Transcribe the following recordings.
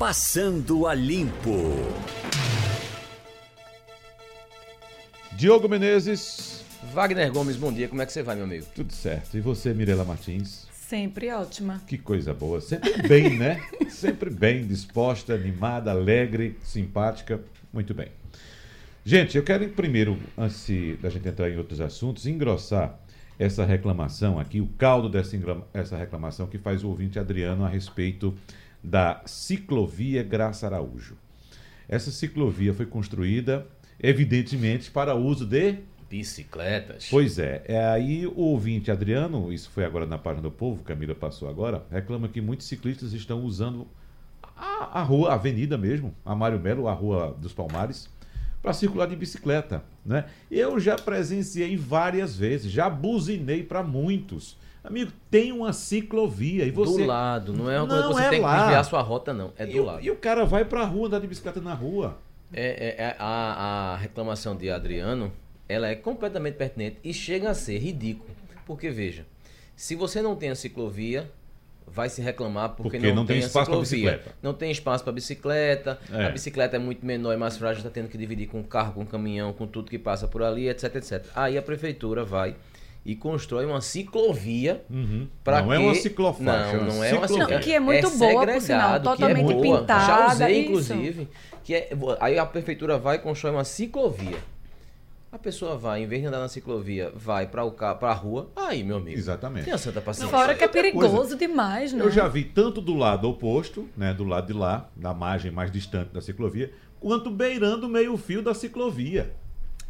Passando a Limpo. Diogo Menezes. Wagner Gomes, bom dia. Como é que você vai, meu amigo? Tudo certo. E você, Mirela Martins? Sempre ótima. Que coisa boa. Sempre bem, né? Sempre bem, disposta, animada, alegre, simpática. Muito bem. Gente, eu quero primeiro, antes da gente entrar em outros assuntos, engrossar essa reclamação aqui, o caldo dessa essa reclamação que faz o ouvinte Adriano a respeito da ciclovia Graça Araújo. Essa ciclovia foi construída, evidentemente, para uso de bicicletas. Pois é. é. Aí o ouvinte Adriano, isso foi agora na página do Povo, Camila passou agora, reclama que muitos ciclistas estão usando a, a rua, a avenida mesmo, a Mário Melo, a Rua dos Palmares, para circular de bicicleta. Né? Eu já presenciei várias vezes, já buzinei para muitos. Amigo, tem uma ciclovia e você. Do lado, não é uma coisa que você é tem lá. que desviar sua rota, não. É do e, lado. E o cara vai para a rua andar de bicicleta na rua. É, é, é a, a reclamação de Adriano ela é completamente pertinente e chega a ser ridículo. Porque, veja, se você não tem a ciclovia, vai se reclamar porque, porque não, não, tem, tem espaço para bicicleta. Não tem espaço para bicicleta, é. a bicicleta é muito menor e mais frágil, está tendo que dividir com carro, com caminhão, com tudo que passa por ali, etc, etc. Aí a prefeitura vai e constrói uma ciclovia uhum. para Não é uma ciclofaixa. Não, não é uma ciclovia. Que é muito é boa, por sinal, é totalmente é pintada. Já usei, inclusive. Que é, aí a prefeitura vai e constrói uma ciclovia. A pessoa vai, em vez de andar na ciclovia, vai para o para a rua, aí, meu amigo. Exatamente. Tem a santa paciência. Fora que é perigoso coisa, demais, né? Eu já vi tanto do lado oposto, né, do lado de lá, da margem mais distante da ciclovia, quanto beirando o meio-fio da ciclovia.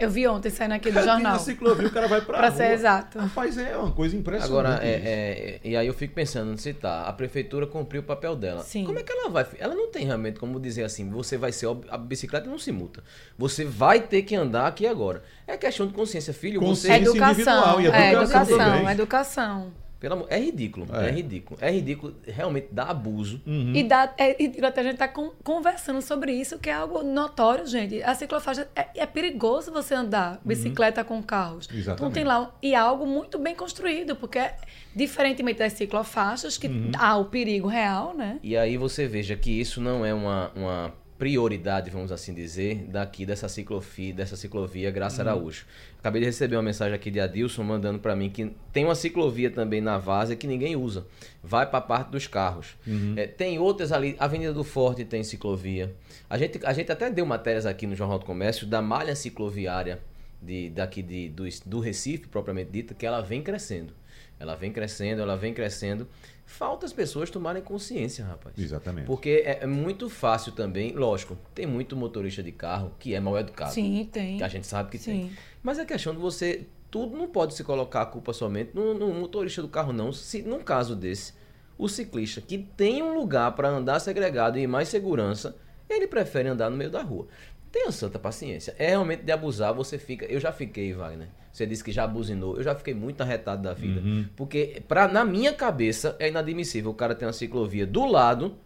Eu vi ontem saindo aqui do jornal. Na ciclovia o cara vai pra, pra rua. ser exato. Rapaz, é uma coisa impressionante. Agora, é, é, e aí eu fico pensando, se tá, a prefeitura cumpriu o papel dela. Sim. Como é que ela vai? Ela não tem realmente como dizer assim, você vai ser, a bicicleta não se multa. Você vai ter que andar aqui agora. É questão de consciência, filho. Consciência você... educação, e educação. É, educação, educação. Pelo amor, é ridículo, é. é. ridículo. É ridículo, realmente dá abuso. Uhum. E dá, é ridículo até a gente tá com, conversando sobre isso, que é algo notório, gente. A ciclofaixa é, é perigoso você andar uhum. bicicleta uhum. com carros. Exatamente. Então tem lá, e é algo muito bem construído, porque é, diferentemente das ciclofaixas, que uhum. há o perigo real, né? E aí você veja que isso não é uma, uma prioridade, vamos assim dizer, daqui dessa ciclovia, dessa ciclovia Graça uhum. Araújo. Acabei de receber uma mensagem aqui de Adilson mandando para mim que tem uma ciclovia também na Vaza que ninguém usa. Vai para a parte dos carros. Uhum. É, tem outras ali, Avenida do Forte tem ciclovia. A gente, a gente até deu matérias aqui no Jornal do Comércio da malha cicloviária de, daqui de, do, do Recife, propriamente dita, que ela vem crescendo. Ela vem crescendo, ela vem crescendo. Falta as pessoas tomarem consciência, rapaz. Exatamente. Porque é, é, muito fácil também, lógico, tem muito motorista de carro que é mal educado. Sim, tem. Que a gente sabe que Sim. tem. Mas é questão de você. Tudo não pode se colocar a culpa somente no, no motorista do carro, não. Se num caso desse, o ciclista que tem um lugar para andar segregado e mais segurança, ele prefere andar no meio da rua. Tenha santa paciência. É realmente de abusar, você fica. Eu já fiquei, Wagner. Você disse que já abusinou. Eu já fiquei muito arretado da vida. Uhum. Porque, pra, na minha cabeça, é inadmissível o cara ter uma ciclovia do lado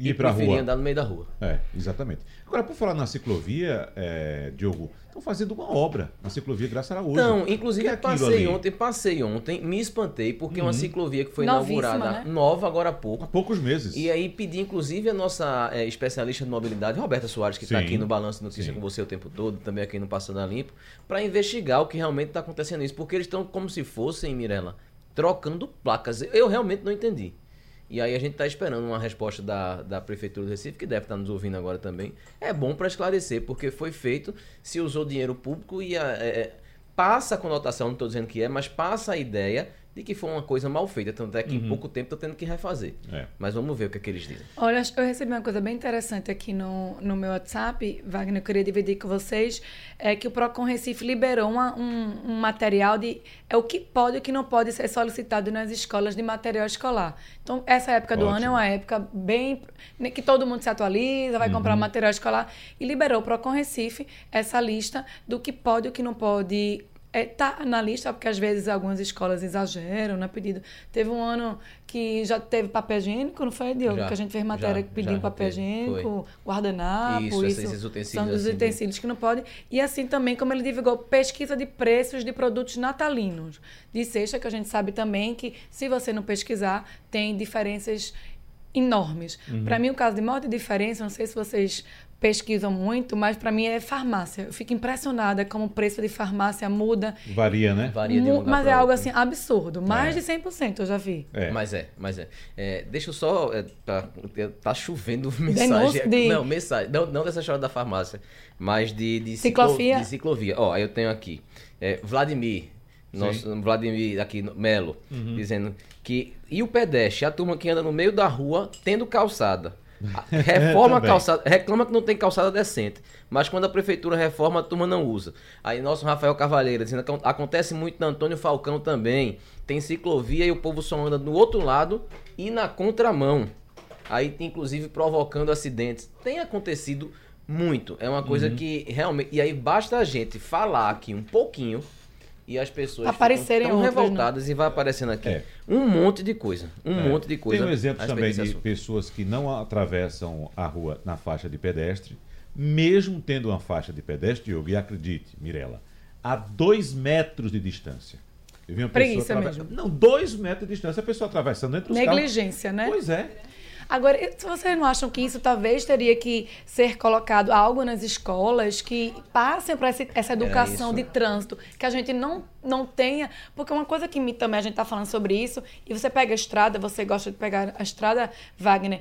e, e pra preferir rua. andar no meio da rua. É, exatamente. Agora, por falar na ciclovia, é, Diogo, estão fazendo uma obra na ciclovia Graça Araújo. Então, inclusive, é passei ontem, passei ontem, me espantei, porque uhum. é uma uhum. ciclovia que foi Novíssima, inaugurada né? nova agora há pouco. Há poucos meses. E aí pedi, inclusive, a nossa é, especialista de mobilidade, Roberta Soares, que está aqui no Balanço de Notícia Sim. com você o tempo todo, também aqui no Passando a Limpo, para investigar o que realmente está acontecendo isso. Porque eles estão como se fossem, Mirella, trocando placas. Eu realmente não entendi. E aí a gente está esperando uma resposta da, da Prefeitura do Recife, que deve estar tá nos ouvindo agora também. É bom para esclarecer, porque foi feito, se usou dinheiro público e a, é, é, passa a conotação, não estou dizendo que é, mas passa a ideia de que foi uma coisa mal feita, tanto é que uhum. em pouco tempo está tendo que refazer. É. Mas vamos ver o que, é que eles dizem. Olha, eu recebi uma coisa bem interessante aqui no, no meu WhatsApp, Wagner, eu queria dividir com vocês, é que o Procon Recife liberou uma, um, um material de é o que pode e o que não pode ser solicitado nas escolas de material escolar. Então, essa época do Ótimo. ano é uma época bem né, que todo mundo se atualiza, vai uhum. comprar material escolar e liberou o Procon Recife essa lista do que pode e o que não pode é, tá na lista, porque às vezes algumas escolas exageram no né, pedido. Teve um ano que já teve papel higiênico, não foi, Diogo? Já, que a gente fez matéria já, pedindo já, papel higiênico, guardanapo, isso, isso esses utensílios são dos assim, utensílios que não podem. E assim também, como ele divulgou, pesquisa de preços de produtos natalinos. De sexta, que a gente sabe também que se você não pesquisar, tem diferenças enormes. Para mim, o caso de maior diferença, não sei se vocês pesquisam muito, mas para mim é farmácia. Eu fico impressionada como o preço de farmácia muda. Varia, né? Varia de um lugar mas é algo assim absurdo. Mais É. de 100% eu já vi. É. Mas é, mas é. É, deixa eu só. é, tá, tá chovendo mensagem. de- Não, mensagem. Não, não dessa história da farmácia, mas de, de, Ciclovia? de ciclovia. Ó, eu tenho aqui. é, Vladimir. Nosso Vladimir aqui, Melo, Uhum. dizendo que. E o pedestre, a turma que anda no meio da rua tendo calçada. Reforma a calçada, reclama que não tem calçada decente, mas quando a prefeitura reforma, a turma não usa. Aí nosso Rafael Cavalheira dizendo que acontece muito na Antônio Falcão também. Tem ciclovia e o povo só anda do outro lado e na contramão. Aí inclusive provocando acidentes. Tem acontecido muito. É uma coisa que realmente. E aí basta a gente falar aqui um pouquinho e as pessoas Aparecerem ficam tão revoltadas e vai aparecendo aqui É. um monte de coisa. Um É. monte de coisa. Tem um exemplo também de assunto. pessoas que não atravessam a rua na faixa de pedestre, mesmo tendo uma faixa de pedestre, Diogo, e acredite, Mirella, a dois metros de distância. Eu vi uma Preguiça pessoa mesmo. Não, dois metros de distância, a pessoa atravessando entre os Negligência, carros. né? Pois é. Agora, se vocês não acham que isso talvez teria que ser colocado algo nas escolas que passem para essa educação isso. de trânsito, que a gente não, não tenha. Porque uma coisa que me, também a gente está falando sobre isso, e você pega a estrada, você gosta de pegar a estrada, Wagner.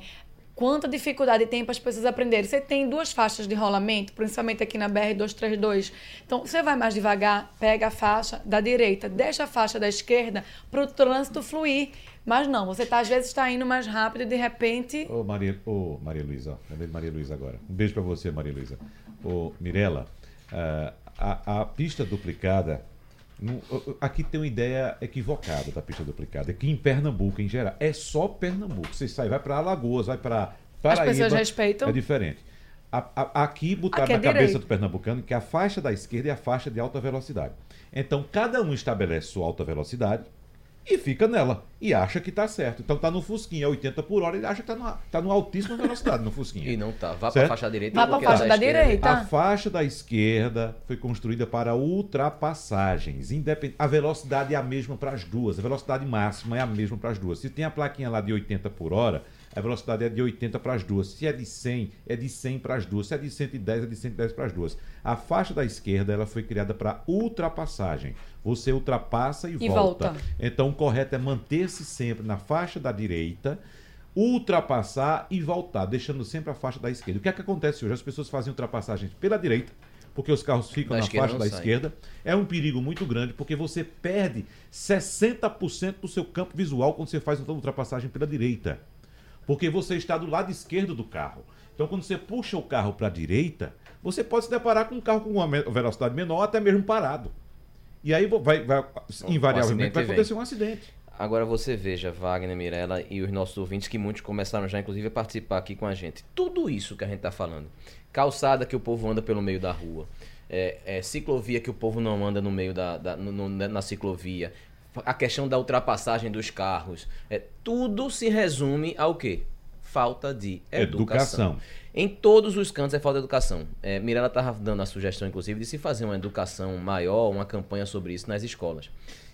Quanta dificuldade tem para as pessoas aprenderem. Você tem duas faixas de rolamento, principalmente aqui na BR-232. Então, você vai mais devagar, pega a faixa da direita, deixa a faixa da esquerda para o trânsito fluir. Mas não, você tá, às vezes está indo mais rápido e de repente. Ô Maria, ô, Maria Luísa, lembrei de Maria Luísa agora. Um beijo pra você, Maria Luísa. Ô, Mirella, ah, a, a pista duplicada. Aqui tem uma ideia equivocada da pista duplicada. Aqui em Pernambuco, em geral, é só Pernambuco. Você sai, vai para Alagoas, vai para Paraíba. pessoas respeitam? É diferente. A- a- aqui botaram Aqui é na cabeça direito. do pernambucano que a faixa da esquerda é a faixa de alta velocidade. Então, cada um estabelece sua alta velocidade e fica nela. E acha que está certo. Então, tá no Fusquinha, é 80 por hora, ele acha que está no, tá no altíssima velocidade no Fusquinha. E não tá. Vá Certo? pra faixa direita. Vá pra porque faixa a da esquerda- direita. A faixa da esquerda foi construída para ultrapassagens. Independ... A velocidade é a mesma para as duas. A velocidade máxima é a mesma para as duas. Se tem a plaquinha lá de 80 por hora, a velocidade é de 80 para as duas. Se é de 100, é de 100 para as duas. Se é de 110, é de 110 para as duas. A faixa da esquerda ela foi criada para ultrapassagem. Você ultrapassa e, E volta. volta. Então o correto é manter-se sempre na faixa da direita, ultrapassar e voltar, deixando sempre a faixa da esquerda. O que é que acontece hoje? As pessoas fazem ultrapassagens pela direita, porque os carros ficam Da na faixa da sai. esquerda. É um perigo muito grande, porque você perde 60% do seu campo visual quando você faz uma ultrapassagem pela direita. Porque você está do lado esquerdo do carro. Então, quando você puxa o carro para a direita, você pode se deparar com um carro com uma velocidade menor, até mesmo parado. E aí vai, vai- invariavelmente vai vem. acontecer um acidente. Agora você veja, Wagner, Mirella e os nossos ouvintes, que muitos começaram já, inclusive, a participar aqui com a gente. Tudo isso que a gente está falando. Calçada que o povo anda pelo meio da rua. É, é, ciclovia que o povo não anda no meio da, da- no- no- na ciclovia. A questão da ultrapassagem dos carros. É, tudo se resume ao quê? Falta de educação. Educação. Em todos os cantos é falta de educação. É, Mirella estava dando a sugestão, inclusive, de se fazer uma educação maior, uma campanha sobre isso nas escolas.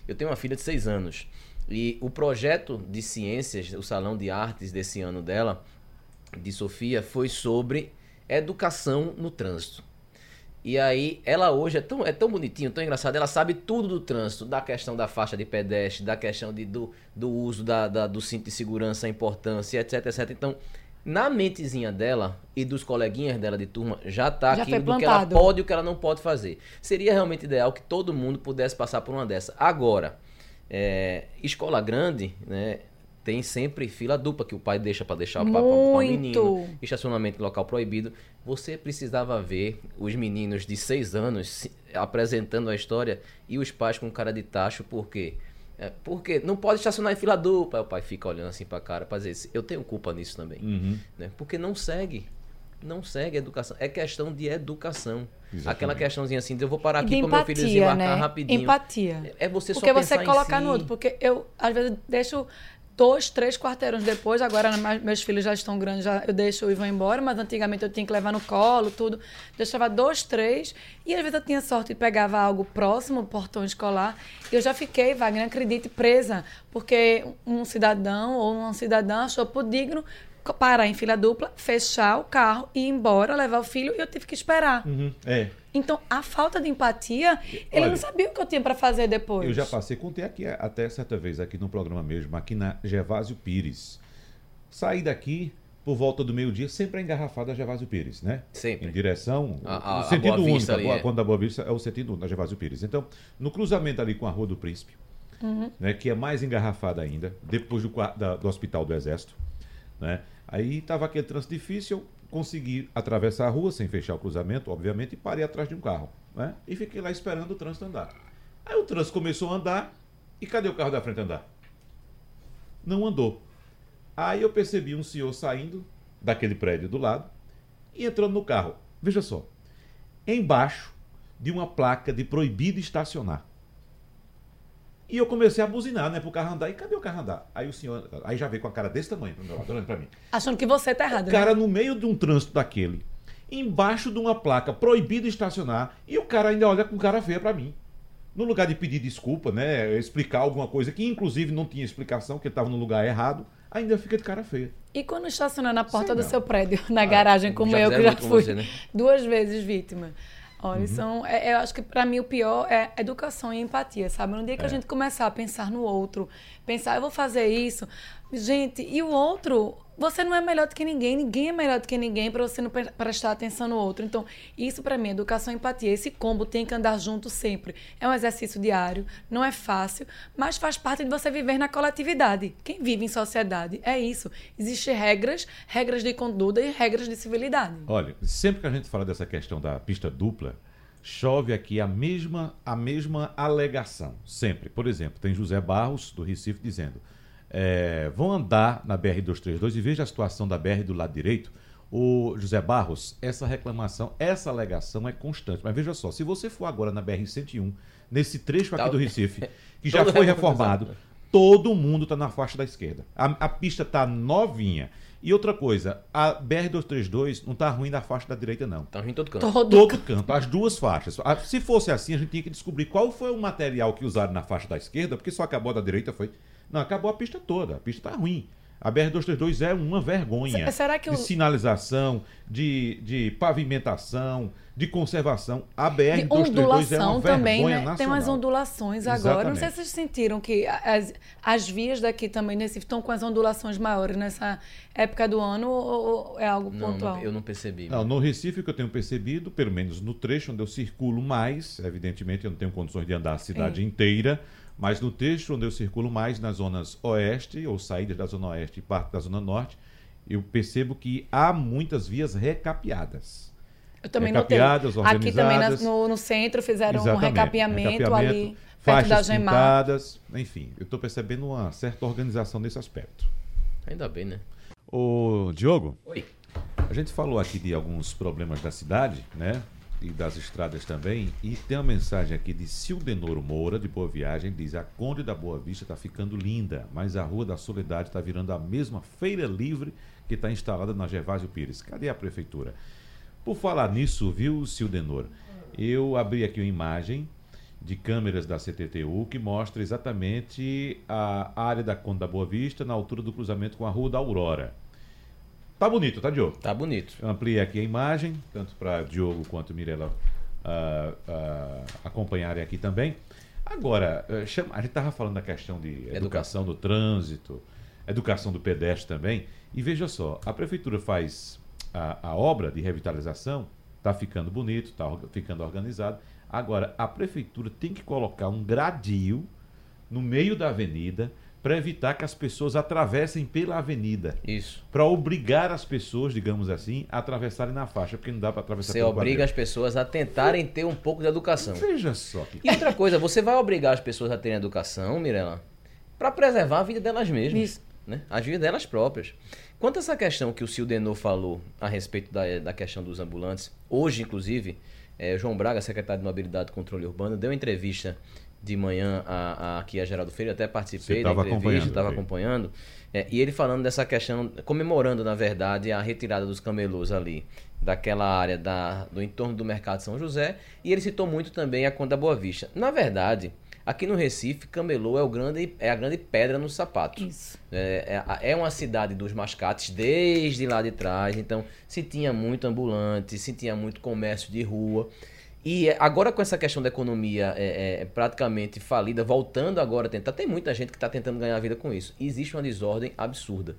Eu tenho uma filha de seis anos e o projeto de ciências, o salão de artes desse ano dela, de Sofia, foi sobre educação no trânsito. E aí, ela hoje é tão, é tão bonitinho, tão engraçado, ela sabe tudo do trânsito, da questão da faixa de pedestre, da questão de, do, do uso da, da- do cinto de segurança, a importância, etc, etc. Então, na mentezinha dela e dos coleguinhas dela de turma, já tá Já aquilo do que ela pode e o que ela não pode fazer. Seria realmente ideal que todo mundo pudesse passar por uma dessa. Agora, é, escola grande, né? Tem sempre fila dupla que o pai deixa para deixar o papo para o menino. Estacionamento em local proibido. Você precisava ver os meninos de seis anos se- apresentando a história e os pais com cara de tacho, por quê? É, porque não pode estacionar em fila dupla. Aí o pai fica olhando assim pra cara pra dizer, eu tenho culpa nisso também. Uhum. Né? Porque não segue. Não segue a educação. É questão de educação. Exatamente. Aquela questãozinha assim, de eu vou parar E aqui de para meu filho desembarcar né? rapidinho. Empatia. É você só Porque você colocar si. no outro. Porque eu, às vezes, deixo dois, três quarteirões depois. Agora, meus filhos já estão grandes, já, eu deixo e vou embora. Mas antigamente eu tinha que levar no colo, tudo. Deixava dois, três. E às vezes eu tinha sorte e pegava algo próximo, portão escolar. E eu já fiquei, Wagner, acredite, presa. Porque um cidadão ou uma cidadã achou por digno parar em fila dupla, fechar o carro, ir embora, levar o filho e eu tive que esperar. Uhum, é. Então, a falta de empatia, ele Olha, não sabia o que eu tinha para fazer depois. Eu já passei, contei aqui até certa vez aqui no programa mesmo, aqui na Gervásio Pires. Saí daqui por volta do meio-dia, sempre é engarrafada a Gervásio Pires, né? Sempre. Em direção. A- a- o a sentido Boa único. Vista a ali, Boa- é. Quando a Boa Vista é o sentido único, na Gervásio Pires. Então, no cruzamento ali com a Rua do Príncipe, né, que é mais engarrafada ainda, depois do, da- do Hospital do Exército, né? Aí estava aquele trânsito difícil, consegui atravessar a rua sem fechar o cruzamento, obviamente, e parei atrás de um carro, né? E fiquei lá esperando o trânsito andar. Aí o trânsito começou a andar, e cadê o carro da frente andar? Não andou. Aí eu percebi um senhor saindo daquele prédio do lado e entrando no carro. Veja só, embaixo de uma placa de proibido estacionar. E eu comecei a buzinar, né, pro carro andar. E cadê o carro andar? Aí o senhor, aí já veio com a cara desse tamanho pro meu lado, olhando pra mim. Achando que você tá errado. O né? cara no meio de um trânsito daquele, embaixo de uma placa proibido estacionar, e o cara ainda olha com cara feia pra mim. No lugar de pedir desculpa, né, explicar alguma coisa que inclusive não tinha explicação, que ele estava no lugar errado, ainda fica de cara feia. E quando estaciona na porta Sei do não. seu prédio, na garagem, como eu, que já fui você, né? duas vezes vítima. Uhum. Olha, são, é- eu acho que para mim o pior é educação e empatia, sabe? No dia que É. a gente começar a pensar no outro, pensar, eu vou fazer isso, gente, e o outro, você não é melhor do que ninguém, ninguém é melhor do que ninguém para você não pre- prestar atenção no outro. Então, isso para mim, educação e empatia, esse combo tem que andar junto sempre. É um exercício diário, não é fácil, mas faz parte de você viver na coletividade. Quem vive em sociedade é isso. Existem regras, regras de conduta e regras de civilidade. Olha, sempre que a gente fala dessa questão da pista dupla, chove aqui a mesma, a mesma alegação. Sempre. Por exemplo, tem José Barros, do Recife, dizendo: é, vão andar na BR-232 e veja a situação da BR do lado direito. O José Barros, essa reclamação, essa alegação é constante. Mas veja só, se você for agora na BR-101, nesse trecho aqui Tá- do Recife, que já Todo foi reformado. todo mundo está na faixa da esquerda. A, a pista está novinha. E outra coisa, a BR-232 não está ruim na faixa da direita, não. Tá ruim em todo canto. Todo Todo canto, as duas faixas. Se fosse assim, a gente tinha que descobrir qual foi o material que usaram na faixa da esquerda, porque só acabou a da direita, foi. Não, acabou a pista toda. A pista está ruim. A BR-232 é uma vergonha. Se- será que de o- sinalização, de, de pavimentação, de conservação. A De BR-232 é uma ondulação também, vergonha né? Tem umas nacional. ondulações agora. Não sei Exatamente. se vocês sentiram que as, as vias daqui também nesse estão com as ondulações maiores nessa época do ano ou, ou é algo Não, pontual? não, eu não percebi. Não, no Recife, o que eu tenho percebido, pelo menos no trecho onde eu circulo mais, evidentemente eu não tenho condições de andar a cidade É. inteira, mas no trecho onde eu circulo mais, nas zonas oeste, ou saídas da zona oeste e parte da zona norte, eu percebo que há muitas vias recapeadas. Eu também notei. recapeadas, Aqui também no, no centro fizeram um Exatamente, recapeamento, ali perto da Gemar. pintadas, enfim, eu estou percebendo uma certa organização nesse aspecto. Ainda bem, né? Ô, Diogo, Oi. a gente falou aqui de alguns problemas da cidade, né? E das estradas também. E tem uma mensagem aqui de Sildenoro Moura, de Boa Viagem, diz: A Conde da Boa Vista está ficando linda, mas a Rua da Soledade está virando a mesma feira livre que está instalada na Gervásio Pires. Cadê a prefeitura? Por falar nisso, viu, Sildenoro? Eu abri aqui uma imagem de câmeras da CTTU que mostra exatamente a área da Conde da Boa Vista na altura do cruzamento com a Rua da Aurora. Tá bonito, tá, Diogo? Tá bonito. Eu ampliei aqui a imagem, tanto para Diogo quanto Mirella ah, ah, acompanharem aqui também. Agora, eh, chama- a gente estava falando da questão de educação do trânsito, educação do pedestre também. E veja só, a prefeitura faz a, a obra de revitalização, está ficando bonito, está ficando organizado. Agora, a prefeitura tem que colocar um gradil no meio da avenida para evitar que as pessoas atravessem pela avenida Isso. para obrigar as pessoas, digamos assim, a atravessarem na faixa, porque não dá para atravessar Você pelo obriga quadril. as pessoas a tentarem ter um pouco de educação. Veja só que E outra coisa, você vai obrigar as pessoas a terem educação, Mirella, para preservar a vida delas mesmas. Isso. Né? As vidas delas próprias. Quanto a essa questão que o Sildenor falou a respeito da, da questão dos ambulantes, hoje, inclusive, eh, João Braga, secretário de Mobilidade e Controle Urbano, deu entrevista de manhã a, a, aqui a Geraldo Freire, até participei da entrevista, acompanhando, estava acompanhando, eh, e ele falando dessa questão, comemorando, na verdade, a retirada dos camelôs ali, daquela área da, do entorno do Mercado São José, e ele citou muito também a Conta Boa Vista. Na verdade, Aqui no Recife, Camelô é, o grande, é a grande pedra no sapato. Isso. É, é, é uma cidade dos mascates desde lá de trás, então se tinha muito ambulante, se tinha muito comércio de rua. E é, agora com essa questão da economia é, é, praticamente falida, voltando agora a tentar, tem muita gente que está tentando ganhar vida com isso. Existe uma desordem absurda.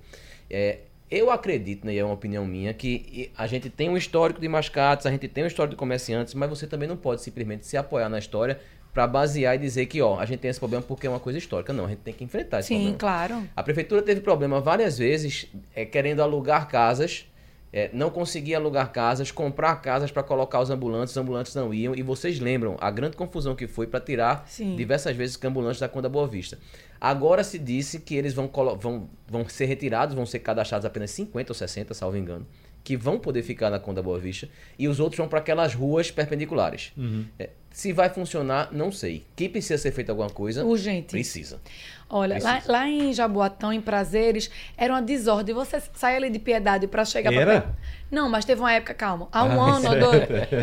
É, eu acredito, né, e é uma opinião minha, que a gente tem um histórico de mascates, a gente tem um histórico de comerciantes, mas você também não pode simplesmente se apoiar na história para basear e dizer que, ó, a gente tem esse problema porque é uma coisa histórica. Não, a gente tem que enfrentar esse Sim, problema. claro. A prefeitura teve problema várias vezes é, querendo alugar casas, é, não conseguia alugar casas, comprar casas para colocar os ambulantes, os ambulantes não iam. E vocês lembram a grande confusão que foi para tirar Sim. diversas vezes os ambulantes da Conda Boa Vista. Agora se disse que eles vão, vão, vão ser retirados, vão ser cadastrados apenas 50 ou 60, salvo engano, que vão poder ficar na Conda Boa Vista, e os outros vão para aquelas ruas perpendiculares. É, se vai funcionar, não sei. Que precisa ser feita alguma coisa? Urgente. Precisa. Olha, lá, Precisa. lá em Jaboatão, em Prazeres, era uma desordem. Você sai ali de piedade para chegar pra perto. Não, mas teve uma época, calma. Há um Ah, ano ou dois,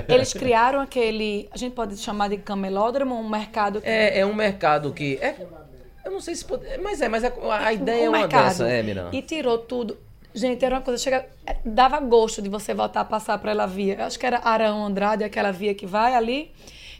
eles criaram aquele. A gente pode chamar de camelódromo, um mercado. que- É, é um mercado que. É, eu não sei se pode. Mas é, mas a, a ideia um é uma mercado. dessa, é, Miranda. E tirou tudo. Gente, era uma coisa, chega, é, dava gosto de você voltar a passar por ela via. Eu acho que era Arão Andrade, aquela via que vai ali.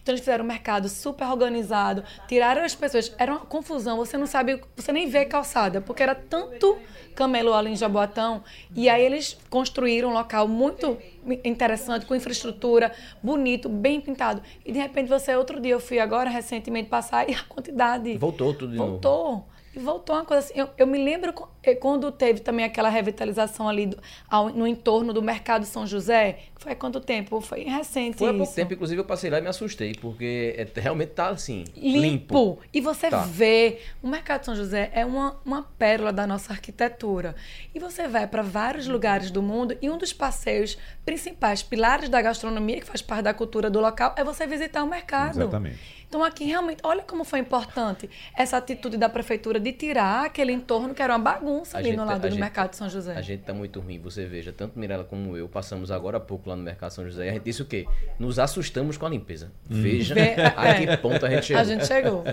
Então eles fizeram um mercado super organizado, tiraram as pessoas, era uma confusão, você não sabe, você nem vê calçada, porque era tanto camelô ali em Jaboatão, e aí eles construíram um local muito interessante, com infraestrutura, bonito, bem pintado. E de repente você, outro dia, eu fui agora recentemente passar e a quantidade Voltou tudo de novo. Voltou. E voltou uma coisa assim. Eu, eu me lembro eh, quando teve também aquela revitalização ali do- ao- no entorno do Mercado São José. que Foi há quanto tempo? Foi recente Foi há pouco isso. tempo, inclusive eu passei lá e me assustei, porque é- realmente tá assim, Limpo. limpo. E você Tá. vê, o Mercado São José é uma, uma pérola da nossa arquitetura. E você vai para vários lugares do mundo e um dos passeios principais, pilares da gastronomia, que faz parte da cultura do local, é você visitar o mercado. Exatamente. Então aqui realmente, olha como foi importante essa atitude da prefeitura de tirar aquele entorno que era uma bagunça A ali gente- no a lado do gente- Mercado São José. A gente tá muito ruim, você veja, tanto Mirella como eu, passamos agora há pouco lá no Mercado São José e a gente disse o quê? Nos assustamos com a limpeza. Veja Vê- a é. que ponto a gente chegou. A gente chegou.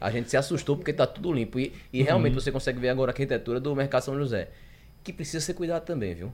A gente se assustou porque tá tudo limpo. E, e realmente você consegue ver agora a arquitetura do Mercado São José. Que precisa ser cuidado também, viu?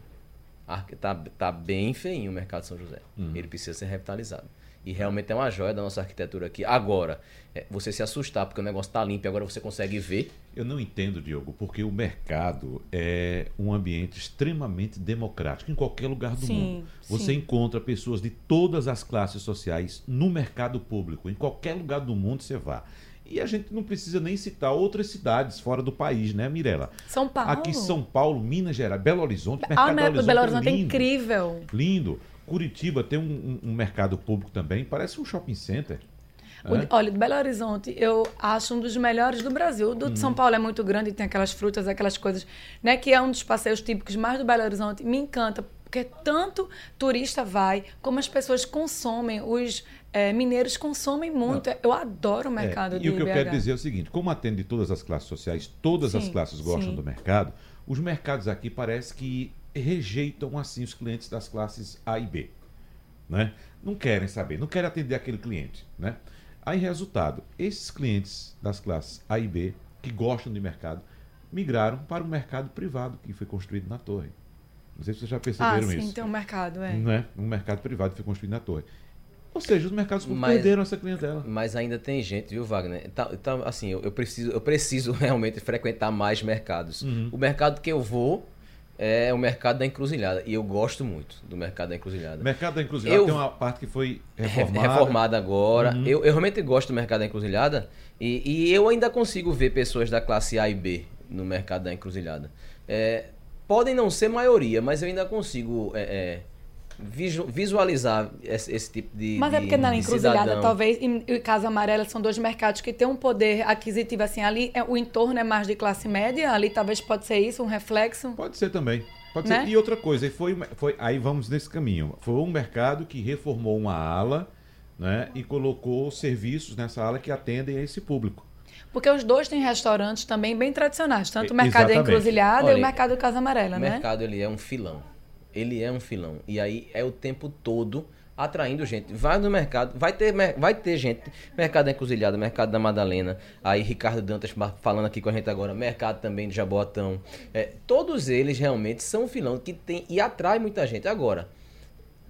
Tá, tá bem feinho o Mercado São José. Ele precisa ser revitalizado. E realmente é uma joia da nossa arquitetura aqui. Agora, é, você se assustar porque o negócio tá limpo e agora você consegue ver. Eu não entendo, Diogo, porque o mercado é um ambiente extremamente democrático em qualquer lugar do Sim, mundo. Você sim. encontra pessoas de todas as classes sociais no mercado público, em qualquer lugar do mundo você vá. E a gente não precisa nem citar outras cidades fora do país, né, Mirela? São Paulo. Aqui São Paulo, Minas Gerais, Belo Horizonte, mercado Ah, Belo o Horizonte, Belo Horizonte é lindo, incrível. Lindo. Curitiba tem um, um- um mercado público também, parece um shopping center. É? Olha, Belo Horizonte eu acho um dos melhores do Brasil. O do Uhum. de São Paulo é muito grande, tem aquelas frutas, aquelas coisas, né? Que é um dos passeios típicos mais do Belo Horizonte. Me encanta, porque tanto turista vai, como as pessoas consomem, os eh, mineiros consomem muito. Eu adoro o mercado É, de E o que eu quero dizer é o seguinte: como atende todas as classes sociais, todas as Sim, classes gostam sim. do mercado, os mercados aqui parece que rejeitam assim os clientes das classes A e B. Né? Não querem saber, não querem atender aquele cliente. Né? Aí, resultado, esses clientes das classes A e B, que gostam de mercado, migraram para o mercado privado que foi construído na torre. Não sei se vocês já Ah, perceberam sim, isso. tem um mercado, é. Né? Um mercado privado que foi construído na torre. Ou seja, os mercados Mas- perderam essa clientela. Mas ainda tem gente, viu, Wagner? Tá, tá, assim, eu, eu preciso, eu preciso realmente frequentar mais mercados. Uhum. O mercado que eu vou é o mercado da encruzilhada. E eu gosto muito do mercado da encruzilhada. Mercado da encruzilhada Eu- tem uma parte que foi Re- reformada. reformada agora. Uhum. Eu, eu realmente gosto do mercado da encruzilhada e, e eu ainda consigo ver pessoas da classe A e B no mercado da encruzilhada. É, podem não ser maioria, mas eu ainda consigo é, é, visualizar esse, esse tipo de. Mas é de- porque na encruzilhada, talvez, e, e Casa Amarela são dois mercados que têm um poder aquisitivo, assim, ali é, o entorno é mais de classe média, ali talvez pode ser isso, um reflexo. Pode ser também. Pode Né? ser. E outra coisa, e foi, foi, aí vamos nesse caminho. Foi um mercado que reformou uma ala né, e colocou serviços nessa ala que atendem a esse público. Porque os dois têm restaurantes também bem tradicionais, tanto o E- mercado da exatamente. encruzilhada e Olha, o mercado Casa O Amarela, né? mercado ele é um filão. Ele é um filão. E aí é o tempo todo atraindo gente. Vai no mercado, vai ter, vai ter gente. Mercado da Encruzilhada, Mercado da Madalena. Aí Ricardo Dantas falando aqui com a gente agora. Mercado também de Jaboatão. É, todos eles realmente são filão que tem e atrai muita gente. Agora,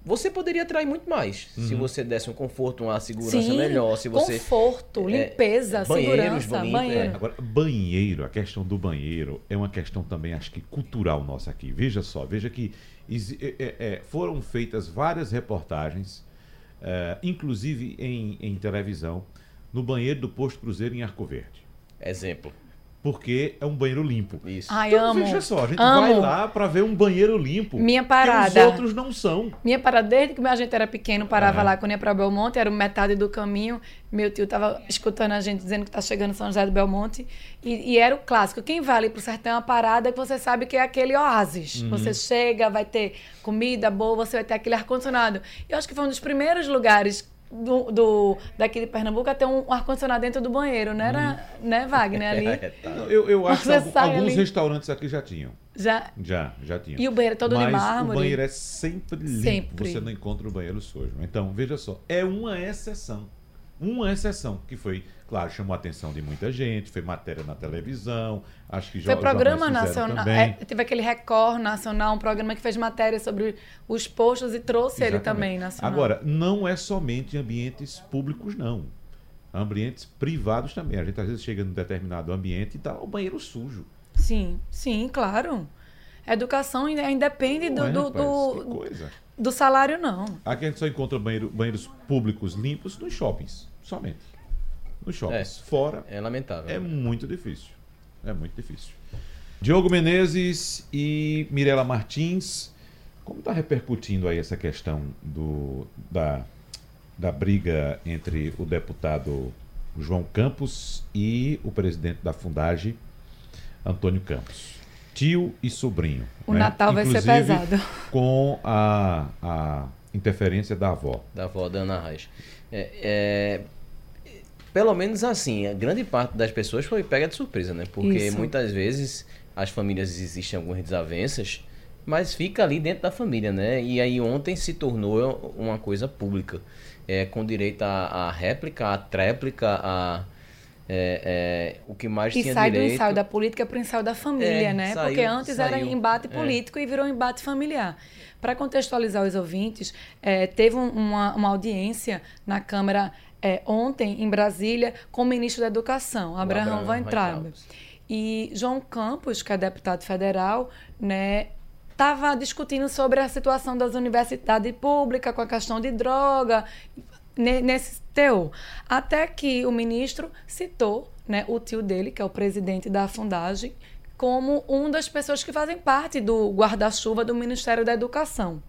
você poderia atrair muito mais uhum. se você desse um conforto, uma segurança Sim, melhor. Se você, conforto, é, limpeza, segurança, bonito, banheiro. É. Agora, banheiro, a questão do banheiro é uma questão também, acho que cultural nossa aqui. Veja só, veja que é, é, é, foram feitas várias reportagens, é, inclusive em, em televisão, no banheiro do Posto Cruzeiro em Arco Verde. Exemplo porque é um banheiro limpo. Isso. Ai, então, amo. Veja só, a gente amo. vai lá para ver um banheiro limpo. Minha parada. os outros não são. Minha parada, desde que a gente era pequeno, parava lá quando ia para Belmonte, era metade do caminho. Meu tio tava escutando a gente dizendo que tá chegando São José do Belmonte. E, e era o clássico. Quem vai ali pro sertão é uma parada que você sabe que é aquele oásis. Uhum. Você chega, vai ter comida boa, você vai ter aquele ar-condicionado. Eu acho que foi um dos primeiros lugares do, do, daqui de Pernambuco até um ar-condicionado dentro do banheiro, não era, hum. né, Wagner? Ali. É, tá. eu, eu acho que alguns ali... restaurantes aqui já tinham. Já? Já, já tinham. E o banheiro é todo Mas de mármore? o banheiro é sempre limpo. Sempre. Você não encontra o banheiro sujo. Então, veja só, é uma exceção. Uma exceção, que foi Claro, chamou a atenção de muita gente, foi matéria na televisão, acho que Foi programa nacional, é, teve aquele Record Nacional, um programa que fez matéria sobre os postos e trouxe Exatamente. ele também nacional. Agora, não é somente ambientes públicos, não. Ambientes privados também. A gente às vezes chega num determinado ambiente e tá o banheiro sujo. Sim, sim, claro. educação independe do, é, do, do, do, salário, não. Aqui a gente só encontra banheiro, banheiros públicos limpos nos shoppings, somente nos shoppings. É, Fora. É lamentável. É muito difícil. É muito difícil. Diogo Menezes e Mirela Martins, como está repercutindo aí essa questão do, da, da briga entre o deputado João Campos e o presidente da Fundagem, Antônio Campos? Tio e sobrinho. O né? Natal vai ser pesado. Com a, a interferência da avó. Da avó da Ana Reis. É, é, pelo menos assim, a grande parte das pessoas foi pega de surpresa, né? Porque Isso. muitas vezes as famílias existem algumas desavenças, mas fica ali dentro da família, né? E aí ontem se tornou uma coisa pública, é, com direito à, réplica, à tréplica, a é, é, o que mais e tinha sai direito... do ensaio da política para o ensaio da família, é, né? Saiu, Porque antes saiu, era embate é. político e virou embate familiar. Para contextualizar os ouvintes, é, teve uma, uma audiência na Câmara é, ontem em Brasília com o ministro da Educação, Abraham, Abraham Van Traub. E João Campos, que é deputado federal, né, estava discutindo sobre a situação das universidades públicas com a questão de droga, nesse teor. Até que o ministro citou né, o tio dele, que é o presidente da Fundagem, como uma das pessoas que fazem parte do guarda-chuva do Ministério da Educação.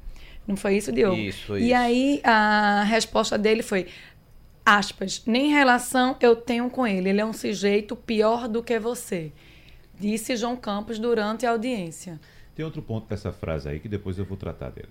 Não foi isso, Diogo? Isso, e isso. aí a resposta dele foi: aspas, nem relação eu tenho com ele. Ele é um sujeito pior do que você, disse João Campos durante a audiência. Tem outro ponto dessa frase aí que depois eu vou tratar dele.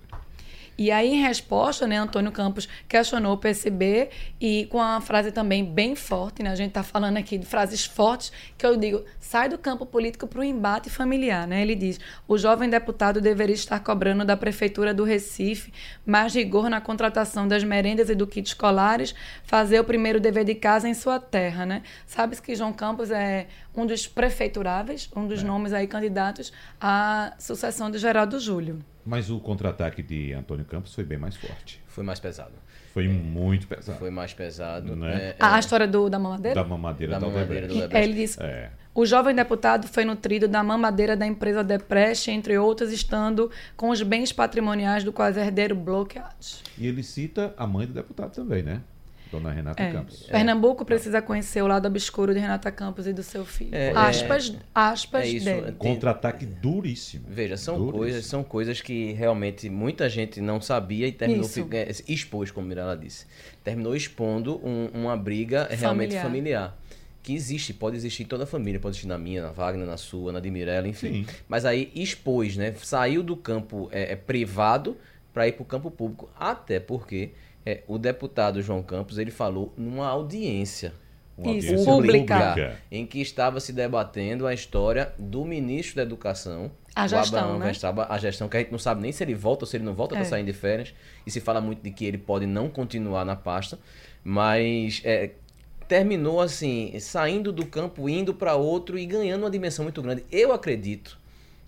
E aí, em resposta, né, Antônio Campos questionou o PSB e com uma frase também bem forte, né? A gente está falando aqui de frases fortes, que eu digo, sai do campo político para o embate familiar, né? Ele diz, o jovem deputado deveria estar cobrando da Prefeitura do Recife mais rigor na contratação das merendas e do kit escolares, fazer o primeiro dever de casa em sua terra, né? Sabe que João Campos é um dos prefeituráveis, um dos é. nomes aí candidatos à sucessão de Geraldo Júlio. Mas o contra-ataque de Antônio Campos foi bem mais forte. Foi mais pesado. Foi é, muito pesado. Foi mais pesado. Né? É, a, a história do, da mamadeira? Da mamadeira da, da mamadeira do. Ele disse, é. o jovem deputado foi nutrido da mamadeira da empresa Depreste, entre outras, estando com os bens patrimoniais do quase herdeiro bloqueados. E ele cita a mãe do deputado também, né? Dona Renata é. Campos. Pernambuco precisa conhecer o lado obscuro de Renata Campos e do seu filho. É, aspas, aspas é isso, dele. Contra-ataque duríssimo. Veja, são duríssimo. coisas, são coisas que realmente muita gente não sabia e terminou é, expôs, como Mirella disse. Terminou expondo um, uma briga familiar. realmente familiar que existe, pode existir em toda a família, pode existir na minha, na Wagner, na sua, na de Mirella, enfim. Sim. Mas aí expôs, né? Saiu do campo é, é privado para ir para o campo público, até porque é, o deputado João Campos ele falou numa audiência uma Isso, pública. pública. em que estava se debatendo a história do ministro da Educação, A o gestão, Abraão né? Weintraub, a gestão que a gente não sabe nem se ele volta ou se ele não volta, É. está saindo de férias, e se fala muito de que ele pode não continuar na pasta, mas é, terminou assim, saindo do campo, indo para outro e ganhando uma dimensão muito grande. Eu acredito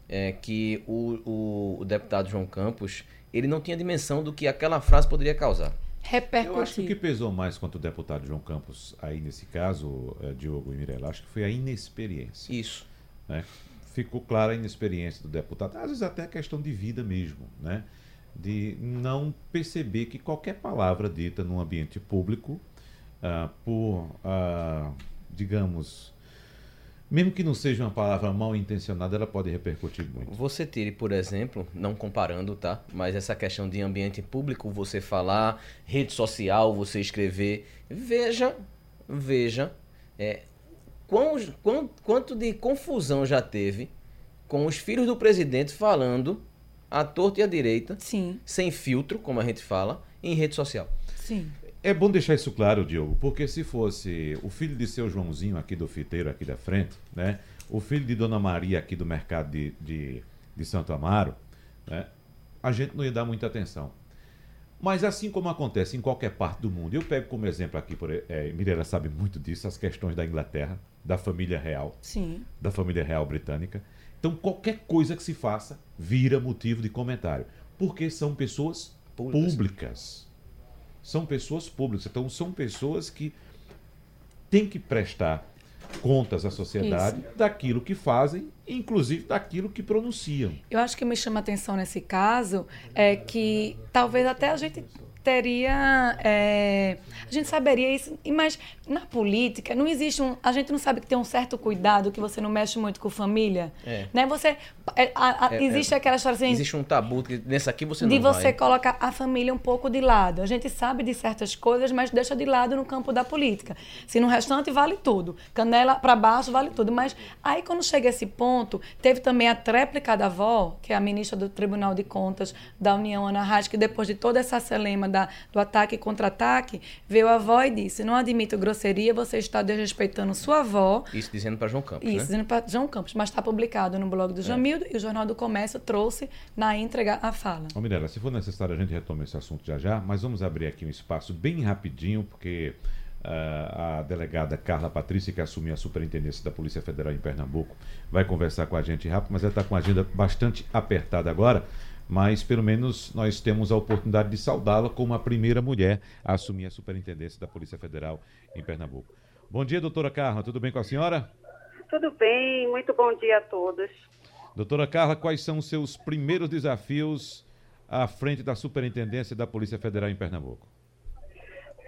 é, que o, o- o deputado João Campos, ele não tinha dimensão do que aquela frase poderia causar. Eu acho que o que Repercutir. pesou mais contra o deputado João Campos aí nesse caso, eh, Diogo e Mirella, acho que foi a inexperiência. Isso. né? Ficou clara a inexperiência do deputado, às vezes até a questão de vida mesmo, né? de não perceber que qualquer palavra dita num ambiente público, ah, por, ah, digamos, mesmo que não seja uma palavra mal intencionada, ela pode repercutir muito. Você tire, por exemplo, não comparando, tá? Mas essa questão de ambiente público, você falar, rede social, você escrever. Veja, veja, é, quão, quão- quanto de confusão já teve com os filhos do presidente falando à torta e à direita, Sim, sem filtro, como a gente fala, em rede social. sim. É bom deixar isso claro, Diogo, porque se fosse o filho de seu Joãozinho aqui do fiteiro, aqui da frente, né? O filho de Dona Maria aqui do mercado de, de, de Santo Amaro, né? A gente não ia dar muita atenção. Mas assim como acontece em qualquer parte do mundo, eu pego como exemplo aqui, por, é, sabe muito disso, as questões da Inglaterra, da família real, Sim. da família real britânica. Então qualquer coisa que se faça vira motivo de comentário, porque são pessoas Públicas. públicas. São pessoas públicas, então são pessoas que têm que prestar contas à sociedade daquilo que fazem, inclusive daquilo que pronunciam. Eu acho que me chama a atenção nesse caso é que talvez até a gente teria. é, a gente saberia isso, mas na política não existe um. A gente não sabe que tem um certo cuidado que você não mexe muito com família. É. Né? Você. é, a- a- É, existe é. aquela história assim. Existe um tabu que nesse aqui você de não você vai. colocar a família um pouco de lado. A gente sabe de certas coisas, mas deixa de lado no campo da política. Se no restante vale tudo. Canela para baixo vale tudo. Mas aí quando chega esse ponto, teve também a tréplica da avó, que é a ministra do Tribunal de Contas da União, Ana Reis, que depois de toda essa celema da, do ataque e contra-ataque, veio a avó e disse, não admito grosseria, você está desrespeitando sua avó, Isso dizendo para João Campos, isso, né? dizendo para João Campos, mas está publicado no blog do Jamildo e o Jornal do Comércio trouxe na entrega a fala. Ô Mirella, se for necessário a gente retoma esse assunto já já, mas vamos abrir aqui um espaço bem rapidinho, porque ah, a delegada Carla Patrícia, que assumiu a superintendência da Polícia Federal em Pernambuco, vai conversar com a gente rápido, mas ela está com a agenda bastante apertada agora, mas pelo menos nós temos a oportunidade de saudá-la como a primeira mulher a assumir a superintendência da Polícia Federal em Pernambuco. Bom dia, doutora Carla, tudo bem com a senhora? Tudo bem, muito bom dia a todos. Doutora Carla, quais são os seus primeiros desafios à frente da Superintendência da Polícia Federal em Pernambuco?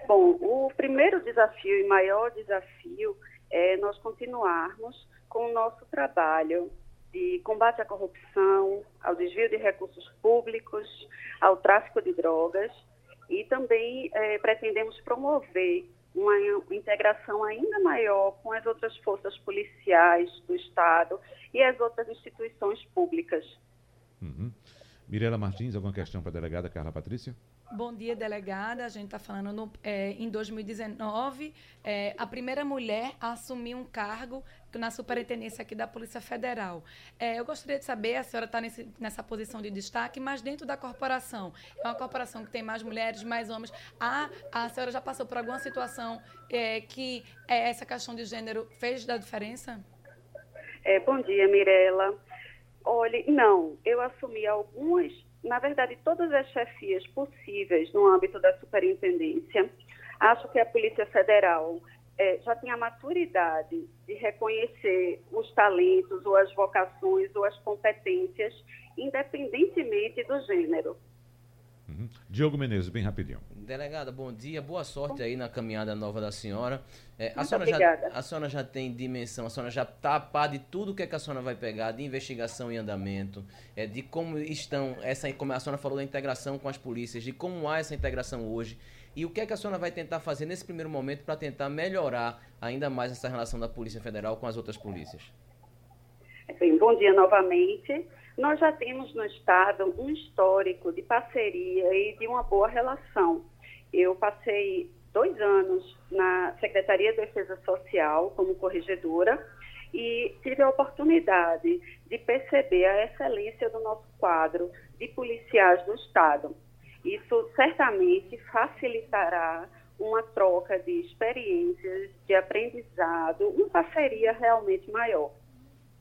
Bom, o primeiro desafio e maior desafio é nós continuarmos com o nosso trabalho de combate à corrupção, ao desvio de recursos públicos, ao tráfico de drogas e também eh, pretendemos promover uma integração ainda maior com as outras forças policiais do Estado e as outras instituições públicas. Uhum. Mirela Martins, alguma questão para a delegada Carla Patrícia? Bom dia, delegada. A gente está falando no- é, em 2019, é, a primeira mulher a assumir um cargo na superintendência aqui da Polícia Federal. É, eu gostaria de saber, a senhora está nessa posição de destaque, mas dentro da corporação, é uma corporação que tem mais mulheres, mais homens. A, a senhora já passou por alguma situação é, que é, essa questão de gênero fez da diferença? É, bom dia, Mirella. Olhe, não, eu assumi algumas, na verdade, todas as chefias possíveis no âmbito da superintendência. Acho que a Polícia Federal eh, já tem a maturidade de reconhecer os talentos, ou as vocações, ou as competências, independentemente do gênero. Uhum. Diogo Menezes, bem rapidinho. Delegada, bom dia, boa sorte aí na caminhada nova da senhora. É, a, senhora já, obrigada. a senhora já tem dimensão, a senhora já está a par de tudo que, é que a senhora vai pegar, de investigação em andamento, é, de como estão, essa, como a senhora falou da integração com as polícias, de como há essa integração hoje, e o que é que a senhora vai tentar fazer nesse primeiro momento para tentar melhorar ainda mais essa relação da Polícia Federal com as outras polícias? Bem, bom dia novamente. Nós já temos no Estado um histórico de parceria e de uma boa relação. Eu passei dois anos na Secretaria de Defesa Social como corregedora e tive a oportunidade de perceber a excelência do nosso quadro de policiais do Estado. Isso certamente facilitará uma troca de experiências, de aprendizado, uma parceria realmente maior.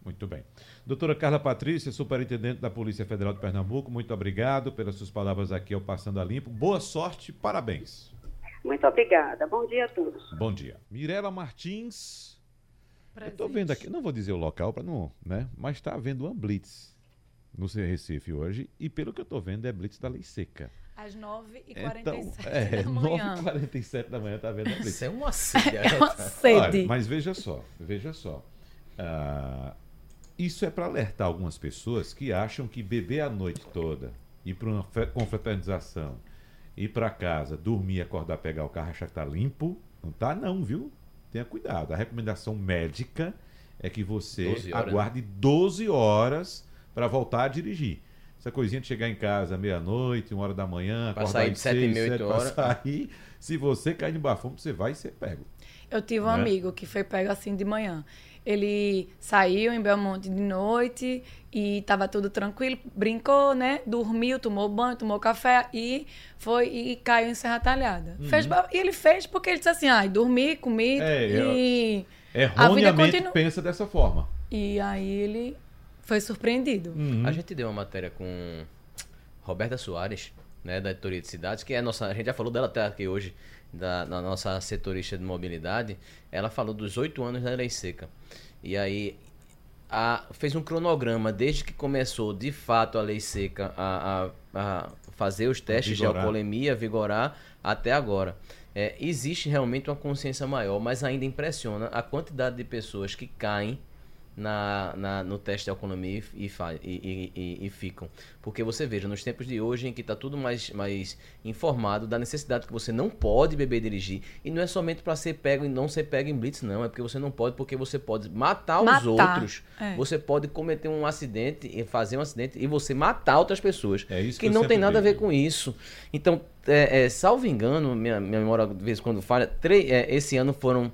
Muito bem. Doutora Carla Patrícia, superintendente da Polícia Federal de Pernambuco, muito obrigado pelas suas palavras aqui ao Passando a Limpo. Boa sorte, parabéns. Muito obrigada. Bom dia a todos. Bom dia. Mirela Martins. Presente. Eu estou vendo aqui, não vou dizer o local para não, né? Mas está havendo uma blitz no Recife hoje e pelo que eu estou vendo é blitz da Lei Seca. Às 9h47 então, é, da manhã. 9h47 da manhã está vendo a blitz. Isso é uma sede. é uma sede. Olha, mas veja só, veja só. Uh, isso é para alertar algumas pessoas que acham que beber a noite toda, ir para uma confraternização, ir para casa, dormir, acordar, pegar o carro, achar que está limpo, não tá não, viu? Tenha cuidado. A recomendação médica é que você 12 horas, aguarde 12 horas para voltar a dirigir. Essa coisinha de chegar em casa meia-noite, uma hora da manhã, pra sair de 7 e 8 horas. Sair, se você cair de bafão, você vai ser pego. Eu tive um né? amigo que foi pego assim de manhã. Ele saiu em Belmonte de noite e estava tudo tranquilo, brincou, né? Dormiu, tomou banho, tomou café e foi e caiu em Serra Talhada. Uhum. Fez, e ele fez porque ele disse assim: ah, dormi, comi é, e. Erroneamente continu... pensa dessa forma. E aí ele foi surpreendido. Uhum. A gente deu uma matéria com Roberta Soares, né, da editoria de cidades, que é a nossa. A gente já falou dela até aqui hoje da, da nossa setorista de mobilidade, ela falou dos oito anos da lei seca. E aí a, fez um cronograma desde que começou de fato a lei seca a, a, a fazer os testes vigorar. de alcoolemia, vigorar até agora. É, existe realmente uma consciência maior, mas ainda impressiona a quantidade de pessoas que caem na, na, no teste de economia e, e, e, e, ficam. Porque você veja, nos tempos de hoje em que está tudo mais, mais informado da necessidade que você não pode beber e dirigir, e não é somente para ser pego e não ser pego em blitz, não, é porque você não pode, porque você pode matar, matar. os outros, é. você pode cometer um acidente e fazer um acidente e você matar outras pessoas. É isso que, que não tem nada a ver com isso. Então, é, é, salvo engano, minha, minha memória de vez em quando falha, é, esse ano foram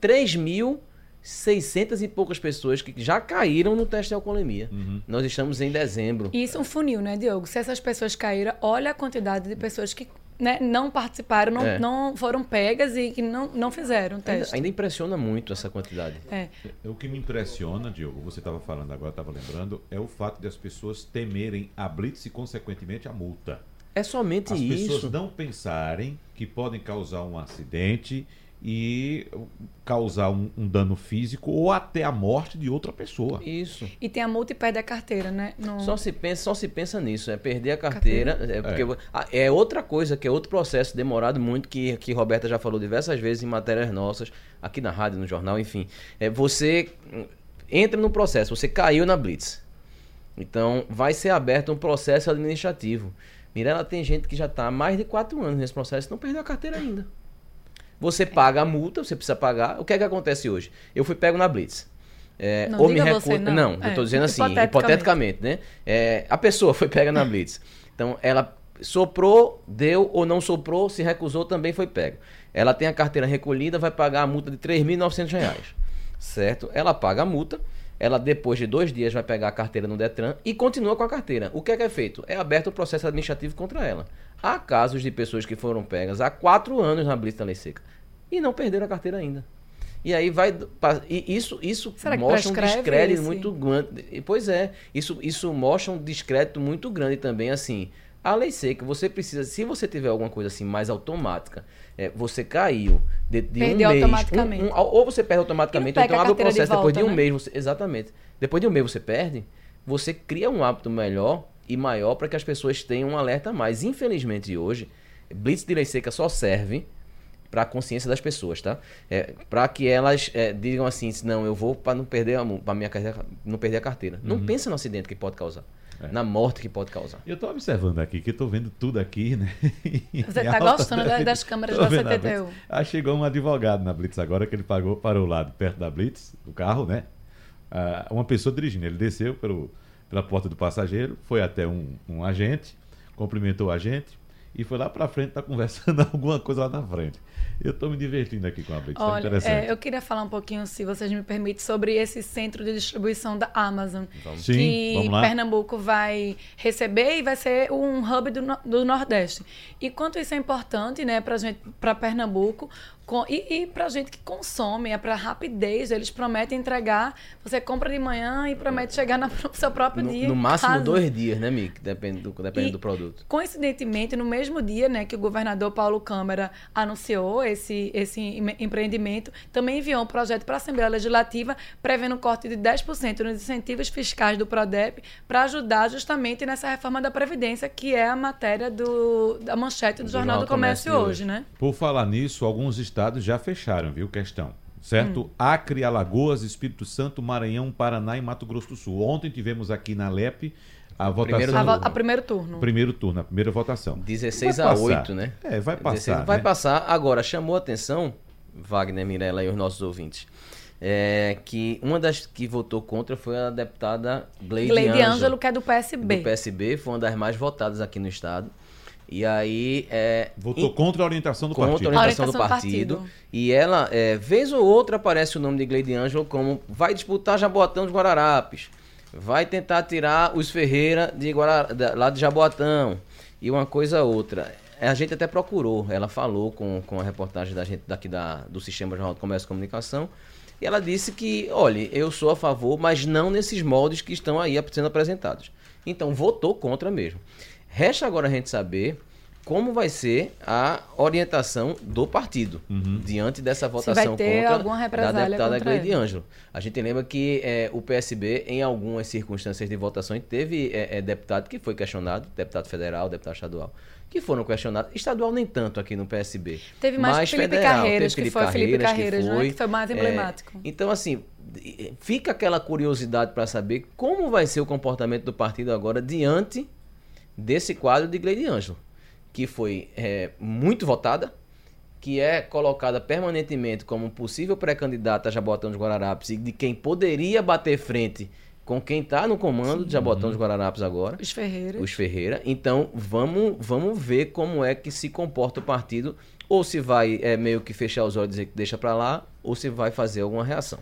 3 mil 600 e poucas pessoas que já caíram no teste de alcoolemia. Uhum. Nós estamos em dezembro. Isso é um funil, né, Diogo? Se essas pessoas caíram, olha a quantidade de pessoas que né, não participaram, não, é. não foram pegas e que não, não fizeram o teste. Ainda, ainda impressiona muito essa quantidade. É. O que me impressiona, Diogo, você estava falando agora, estava lembrando, é o fato de as pessoas temerem a blitz e, consequentemente, a multa. É somente as isso. As pessoas não pensarem que podem causar um acidente e causar um, um, dano físico ou até a morte de outra pessoa. Isso. E tem a multa e perde a carteira, né? No... Só, se pensa, só se pensa nisso, é perder a carteira. carteira. É, porque é. é. outra coisa, que é outro processo demorado muito, que, que Roberta já falou diversas vezes em matérias nossas, aqui na rádio, no jornal, enfim. É, você entra no processo, você caiu na Blitz. Então, vai ser aberto um processo administrativo. Mirela, tem gente que já está há mais de quatro anos nesse processo e não perdeu a carteira ainda. Você paga a multa, você precisa pagar. O que é que acontece hoje? Eu fui pego na Blitz. É, não, ou me recu... não. não é, eu estou dizendo assim, hipoteticamente, hipoteticamente né? É, a pessoa foi pega na Blitz. Então, ela soprou, deu ou não soprou, se recusou, também foi pego. Ela tem a carteira recolhida, vai pagar a multa de R$ 3.900. Certo? Ela paga a multa, ela depois de dois dias vai pegar a carteira no Detran e continua com a carteira. O que é que é feito? É aberto o processo administrativo contra ela. Há casos de pessoas que foram pegas há quatro anos na blitz da lei seca e não perderam a carteira ainda. E aí vai. E isso, isso mostra um descrédito esse? muito grande. Pois é, isso, isso mostra um descrédito muito grande também, assim. A lei seca, você precisa, se você tiver alguma coisa assim mais automática, é, você caiu de, de um mês. automaticamente. Um, um, ou você perde automaticamente, ou então abre o processo de volta, depois de um né? mês. Você, exatamente. Depois de um mês você perde, você cria um hábito melhor e maior para que as pessoas tenham um alerta mais. Infelizmente, hoje, blitz de lei seca só serve para a consciência das pessoas, tá? É, para que elas é, digam assim, não, eu vou para não perder a para minha carteira, não perder a carteira. Uhum. Não pensa no acidente que pode causar. É. Na morte que pode causar. Eu estou observando aqui, que estou vendo tudo aqui, né? Você está gostando das, das câmeras da CTTU? Ah, chegou um advogado na Blitz agora, que ele pagou para o lado, perto da Blitz, do carro, né? Ah, uma pessoa dirigindo. Ele desceu pelo, pela porta do passageiro, foi até um, um agente, cumprimentou o agente e foi lá para frente, tá conversando alguma coisa lá na frente. Eu estou me divertindo aqui com a Blitz, tá Olha, interessante. é, eu queria falar um pouquinho, se vocês me permitem, sobre esse centro de distribuição da Amazon. Sim, que. Pernambuco vai receber e vai ser um hub do, do Nordeste. E quanto isso é importante, né, para gente, para Pernambuco, e, e para gente que consome, é para rapidez. Eles prometem entregar. Você compra de manhã e promete chegar na- no seu próprio No, dia. no máximo casa. dois dias, né, Mick? Depende do, depende E, do produto. Coincidentemente, no mesmo dia né, que o governador Paulo Câmara anunciou esse, esse em- empreendimento, também enviou um projeto para a Assembleia Legislativa prevendo um corte de 10% nos incentivos fiscais do PRODEP para ajudar justamente nessa reforma da Previdência, que é a matéria do, da manchete do, Do Jornal do Comércio, hoje, né? Por falar nisso, alguns estados já fecharam, viu? Questão. Certo? Hum. Acre, Alagoas, Espírito Santo, Maranhão, Paraná e Mato Grosso do Sul. Ontem tivemos aqui na LEP a votação. Primeiro A, do vo- a primeiro turno. primeiro turno, a primeira votação. 16 Vai a passar. 8, né? É, vai 16 passar. vai né? passar. Agora, chamou a atenção, Wagner Mirella e os nossos ouvintes, é, que uma das que votou contra foi a deputada Gleide, Gleide Ângelo, que é do PSB. do PSB, foi uma das mais votadas aqui no estado. E aí. É, Votou em- contra a orientação do contra partido. a orientação do Orientação do partido. partido. E ela, é, vez ou outra, aparece o nome de Gleide Ângelo como vai disputar Jaboatão de Guararapes. Vai tentar tirar os Ferreira de Guara- da- lá de Jaboatão. E uma coisa outra. A gente até procurou, ela falou com, com a reportagem da gente daqui da, do Sistema Jornal do Comércio e Comunicação. E ela disse que, olha, eu sou a favor, mas não nesses moldes que estão aí sendo apresentados. Então, votou contra mesmo. Resta agora a gente saber como vai ser a orientação do partido diante dessa votação contra represália deputada Gleide. Ângelo. A gente lembra que eh, o PSB, em algumas circunstâncias de votações, teve eh, eh, deputado que foi questionado, deputado federal, deputado estadual, que foram questionados. Estadual nem tanto aqui no PSB. Teve mais mas Felipe federal. Carreiras, Teve que foi Felipe Carreiras, né? Que foi mais eh, emblemático. então, assim, fica aquela curiosidade para saber como vai ser o comportamento do partido agora diante desse quadro de Gleide Ângelo, que foi eh, muito votada, que é colocada permanentemente como possível pré-candidata a Jabotão dos Guararapes e de quem poderia bater frente com quem está no comando de Jabotão dos Guararapes agora, Os Ferreiras. os Ferreira. Então, vamos, vamos ver como é que se comporta o partido, ou se vai é, meio que fechar os olhos e dizer que deixa para lá, ou se vai fazer alguma reação.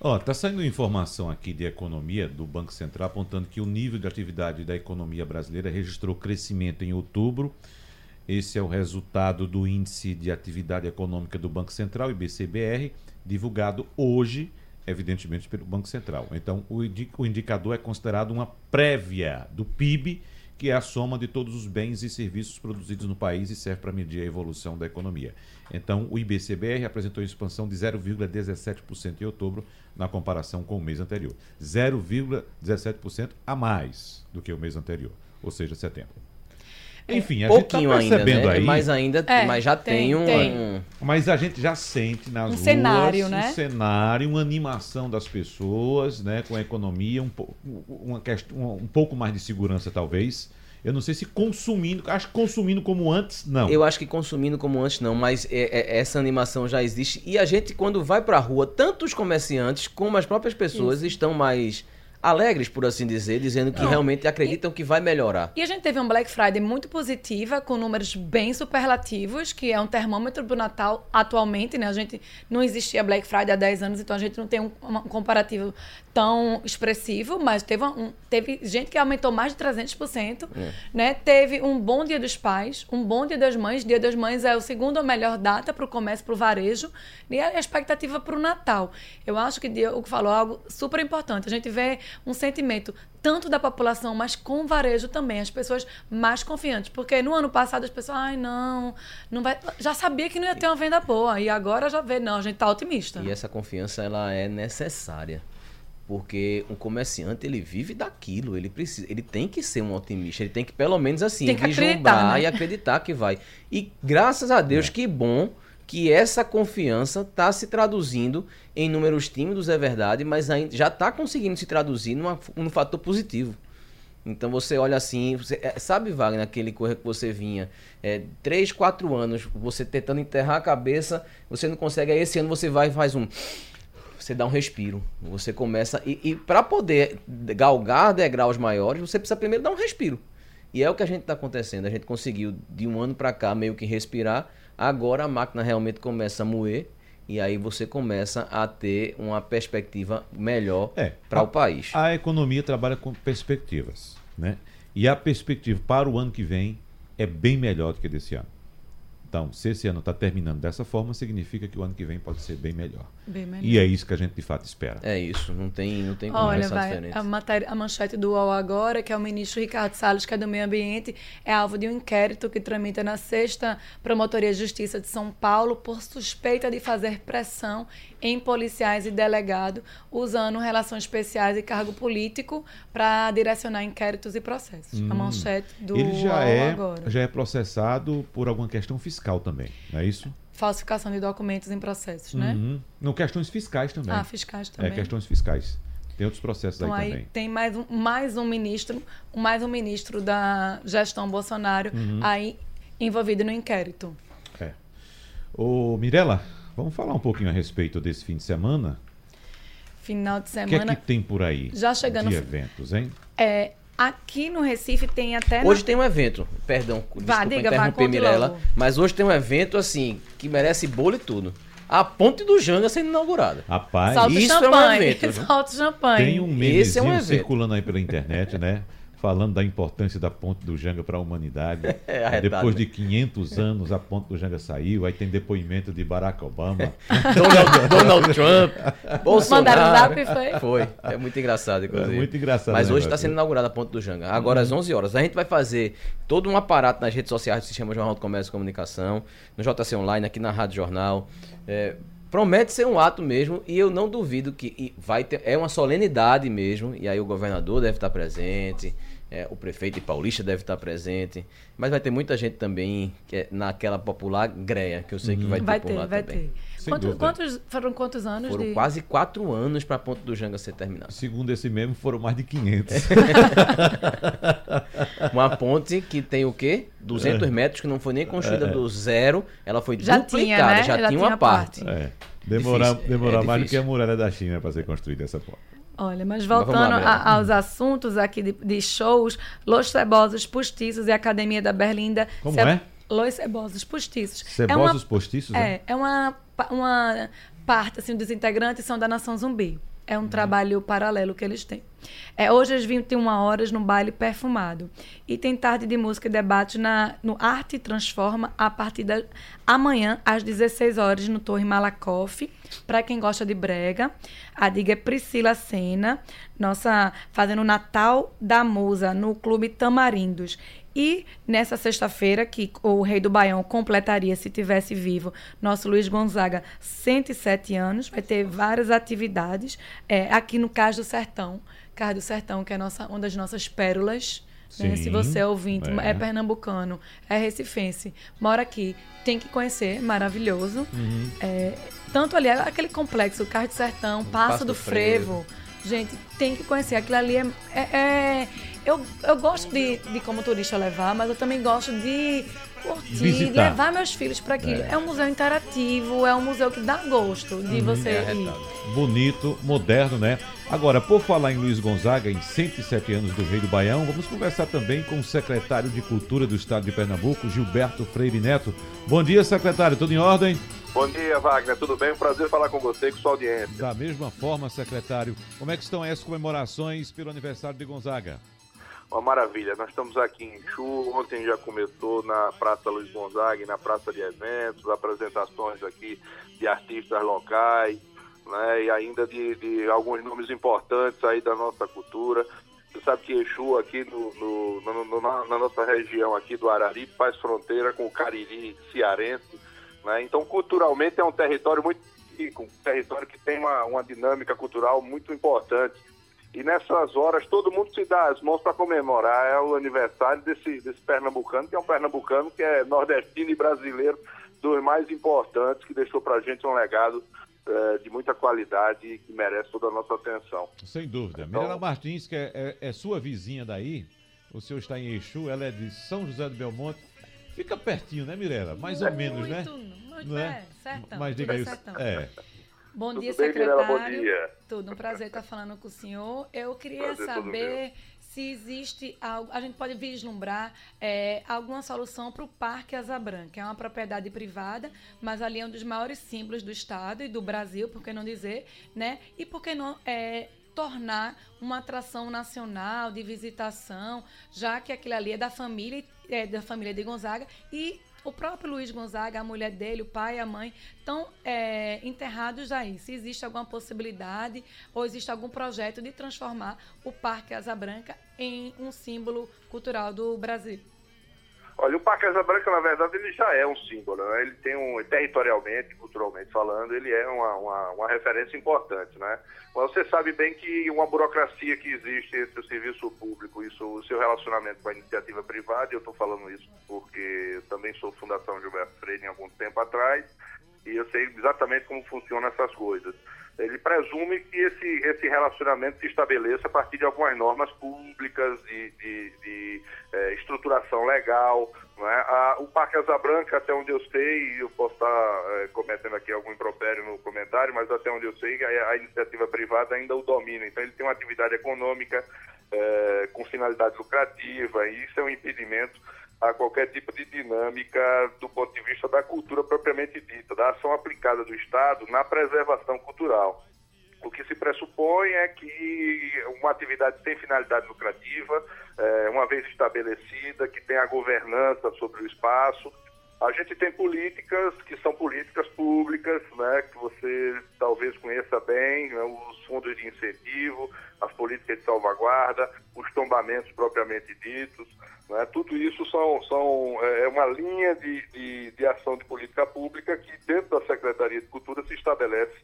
Ó, tá saindo informação aqui de economia do Banco Central apontando que o nível de atividade da economia brasileira registrou crescimento em outubro. Esse é o resultado do índice de atividade econômica do Banco Central, IBCBR, divulgado hoje, evidentemente pelo Banco Central. Então, o, indi- o indicador é considerado uma prévia do PIB, que é a soma de todos os bens e serviços produzidos no país e serve para medir a evolução da economia. Então, o IBCBR apresentou expansão de 0,17% em outubro, na comparação com o mês anterior. 0,17% a mais do que o mês anterior, ou seja, setembro. Enfim, a gente está Pouquinho ainda, percebendo né? aí, Mas ainda, É, mas já tem, tem, um, tem. um- mas a gente já sente nas Um ruas cenário, né? um cenário, uma animação das pessoas, né, com a economia, um, po- uma quest- um, um pouco mais de segurança talvez. Eu não sei se consumindo, acho que consumindo como antes, não. Eu acho que consumindo como antes não, mas é- é- essa animação já existe. E a gente, quando vai pra rua, tanto os comerciantes como as próprias pessoas estão mais alegres, por assim dizer, dizendo que Não. realmente acreditam que vai melhorar. E a gente teve um Black Friday muito positiva, com números bem superlativos, que é um termômetro do Natal atualmente, né? A gente não existia Black Friday há 10 anos, então a gente não tem um, um comparativo tão expressivo, mas teve, um, teve gente que aumentou mais de 300%, né? Teve um bom Dia dos Pais, um bom Dia das Mães. Dia das Mães é o segundo melhor data para o comércio, para o varejo, e a expectativa para o Natal. Eu acho que Diogo falou algo super importante. A gente vê um sentimento tanto da população, mas com o varejo também, as pessoas mais confiantes. Porque no ano passado as pessoas, ai, não, não vai. Já sabia que não ia ter uma venda boa. E agora já vê, não, a gente tá otimista. E essa confiança ela é necessária. Porque um comerciante, ele vive daquilo, ele precisa, ele tem que ser um otimista, ele tem que pelo menos assim, Tem que vislumbrar acreditar, né? e acreditar que vai. E graças a Deus, que bom que essa confiança está se traduzindo em números tímidos, é verdade, mas ainda já está conseguindo se traduzir numa, num fator positivo. Então você olha assim, você, é, sabe, Wagner, aquele correr que você vinha, é, três, quatro anos, você tentando enterrar a cabeça, você não consegue, aí esse ano você vai e faz um. Você dá um respiro. Você começa. E, e para poder galgar degraus maiores, você precisa primeiro dar um respiro. E é o que a gente está acontecendo. A gente conseguiu, de um ano para cá, meio que respirar. Agora a máquina realmente começa a moer. E aí você começa a ter uma perspectiva melhor É, para o país. A economia trabalha com perspectivas, né? E a perspectiva para o ano que vem é bem melhor do que desse ano. Então, se esse ano está terminando dessa forma, significa que o ano que vem pode ser bem melhor. E é isso que a gente de fato espera. É isso, não tem, não tem como Olha, vai, diferente. a, matéria, a manchete do UOL agora, que é o ministro Ricardo Salles, que é do Meio Ambiente, é alvo de um inquérito que tramita na sexta Promotoria de Justiça de São Paulo por suspeita de fazer pressão em policiais e delegado, usando relações especiais e cargo político para direcionar inquéritos e processos. A manchete do Hum. Ele já UOL é, agora. já é processado por alguma questão fiscal também, não é isso? Falsificação de documentos em processos, né? Uhum. Não, questões fiscais também. Ah, fiscais também. É, questões fiscais. Tem outros processos Então aí aí também. tem mais um, mais um ministro, mais um ministro da gestão Bolsonaro Uhum. aí envolvido no inquérito. É. Ô, Mirela, vamos falar um pouquinho a respeito desse fim de semana? Final de O que é semana. que tem por aí Já chegando de no eventos, hein? É, aqui no Recife tem até. na- Hoje tem um evento, perdão, desculpa diga, vá, interromper conte Mirella, mas hoje tem um evento assim que merece bolo e tudo. A Ponte do Janga sendo inaugurada. Rapaz, Solta o Isso é um champanhe. evento, viu? Solta o champanhe. tem um Esse é um memezinho evento. circulando aí pela internet, né? Falando da importância da Ponte do Janga para a humanidade. É, Aí arretado, Depois né? de 500 anos, a Ponte do Janga saiu. Aí tem depoimento de Barack Obama. Donald, Donald Trump, Bolsonaro. Mandaram zap, foi? Foi. É muito engraçado, inclusive. É muito engraçado, Mas né, hoje está sendo inaugurada a Ponte do Janga. Agora às 11 horas. A gente vai fazer todo um aparato nas redes sociais do Sistema Jornal do Comércio e Comunicação, no JC Online, aqui na Rádio Jornal. É, promete ser um ato mesmo e eu não duvido que vai ter. É uma solenidade mesmo. E aí o governador deve estar presente. é, o prefeito Paulista deve estar presente, mas vai ter muita gente também que é naquela popular greia, que eu sei que vai ter Vai por ter, lá vai também. ter. Sem Quanto- dúvida. quantos, foram quantos anos Foram de. quase quatro anos para a Ponte do Janga ser terminada. Segundo esse mesmo, foram mais de 500. Uma ponte que tem o quê? É. 200 metros, que não foi nem construída do zero, ela foi Já duplicada, tinha, né? já, Já tinha uma parte. parte. É. Demorar, demorar é mais do que a muralha da China para ser construída essa ponte. Olha, mas voltando lá, Bela. a- aos assuntos aqui de, de shows, Los Cebosos Postiços e Academia da Berlinda. Como se- é? Los Cebosos Postiços. Cebosos é postiços? uma, né? É, é uma, pa- uma parte assim, dos integrantes são da Nação Zumbi. É um Uhum. trabalho paralelo que eles têm. É, hoje às 21 horas no baile perfumado. E tem tarde de música e debate na, no Arte Transforma a partir da amanhã às 16 horas no Torre Malakoff. Para quem gosta de brega, a diga é Priscila Sena, nossa fazendo o Natal da Musa no Clube Tamarindos. E nessa sexta-feira, que o Rei do Baião completaria, se tivesse vivo, nosso Luiz Gonzaga, 107 anos, vai ter várias atividades é, aqui no Cais do Sertão. Cais do Sertão, que é nossa, uma das nossas pérolas. né? Se você é ouvinte, é. é. pernambucano, é recifense, mora aqui, tem que conhecer, maravilhoso. Uhum. É, tanto ali, aquele complexo, o Cais do Sertão, Passo, Passo do, do Frevo. Gente, tem que conhecer. Aquilo ali é. é- é- eu, eu gosto de, de, como turista, levar, mas eu também gosto de curtir, de levar meus filhos para aquilo. É. É. um museu interativo, é um museu que dá gosto de você É ir. Bonito, moderno, né? Agora, por falar em Luiz Gonzaga, em 107 anos do Rei do Baião, vamos conversar também com o secretário de Cultura do Estado de Pernambuco, Gilberto Freire Neto. Bom dia, secretário, tudo em ordem? Bom dia, Wagner. Tudo bem? Um prazer falar com você e com sua audiência. Da mesma forma, secretário, como é que estão as comemorações pelo aniversário de Gonzaga? Uma maravilha. Nós estamos aqui em Chu. Ontem já começou na Praça Luiz Gonzaga e na Praça de Eventos, apresentações aqui de artistas locais, né? E ainda de, de alguns nomes importantes aí da nossa cultura. Você sabe que Exu aqui no, no- no- na, na nossa região aqui do Araripe faz fronteira com o Cariri cearense, né? Então, culturalmente é um território muito rico, um território que tem uma, uma dinâmica cultural muito importante. E nessas horas todo mundo se dá as mãos para comemorar é o aniversário desse, desse pernambucano, que é um pernambucano que é nordestino e brasileiro, dos mais importantes, que deixou para a gente um legado eh, de muita qualidade e que merece toda a nossa atenção. Sem dúvida. Então- Mirela Martins, que é, é- é sua vizinha daí, o senhor está em Exu, ela é de São José do Belmonte. Fica pertinho, né, Mirela? Mais ou menos, né? Muito, muito, Não é? é, sertão. Mas diga aí. sertão. É. Bom Tudo dia, bem, secretário. Bom dia. Tudo, um prazer estar falando com o senhor. Eu queria Prazer saber se existe algo, a gente pode vislumbrar é, alguma solução para o Parque Asa Branca. É uma propriedade privada, mas ali é um dos maiores símbolos do Estado e do Brasil, por que não dizer, né? E por que não é, tornar uma atração nacional de visitação, já que aquilo ali é da família, é da família de Gonzaga e o próprio Luiz Gonzaga, a mulher dele, o pai, a mãe, estão é, enterrados aí. Se existe alguma possibilidade ou existe algum projeto de transformar o Parque Asa Branca em um símbolo cultural do Brasil. Olha, o Parque Asa Branca, na verdade, ele já é um símbolo, né? Ele tem um, territorialmente, culturalmente falando, ele é uma, uma, uma, referência importante, né? Mas você sabe bem que uma burocracia que existe entre o serviço público e o seu relacionamento com a iniciativa privada, eu estou falando isso porque também sou Fundação Gilberto Freire em algum tempo atrás, e eu sei exatamente como funcionam essas coisas ele presume que esse, esse relacionamento se estabeleça a partir de algumas normas públicas, de, de, de é, estruturação legal. É? a, o Parque Asa Branca, até onde eu sei, eu posso estar é, cometendo aqui algum impropério no comentário, mas até onde eu sei, a, a iniciativa privada ainda o domina. Então, ele tem uma atividade econômica é, com finalidade lucrativa, e isso é um impedimento a qualquer tipo de dinâmica do ponto de vista da cultura propriamente dita, da ação aplicada do Estado na preservação cultural. O que se pressupõe é que uma atividade sem finalidade lucrativa, é, uma vez estabelecida, que tenha a governança sobre o espaço, a gente tem políticas que são políticas públicas, né, que você talvez conheça bem, né, os fundos de incentivo, as políticas de salvaguarda, os tombamentos propriamente ditos. Né, tudo isso são, são, é, é uma linha de, de, de ação de política pública que dentro da Secretaria de Cultura se estabelece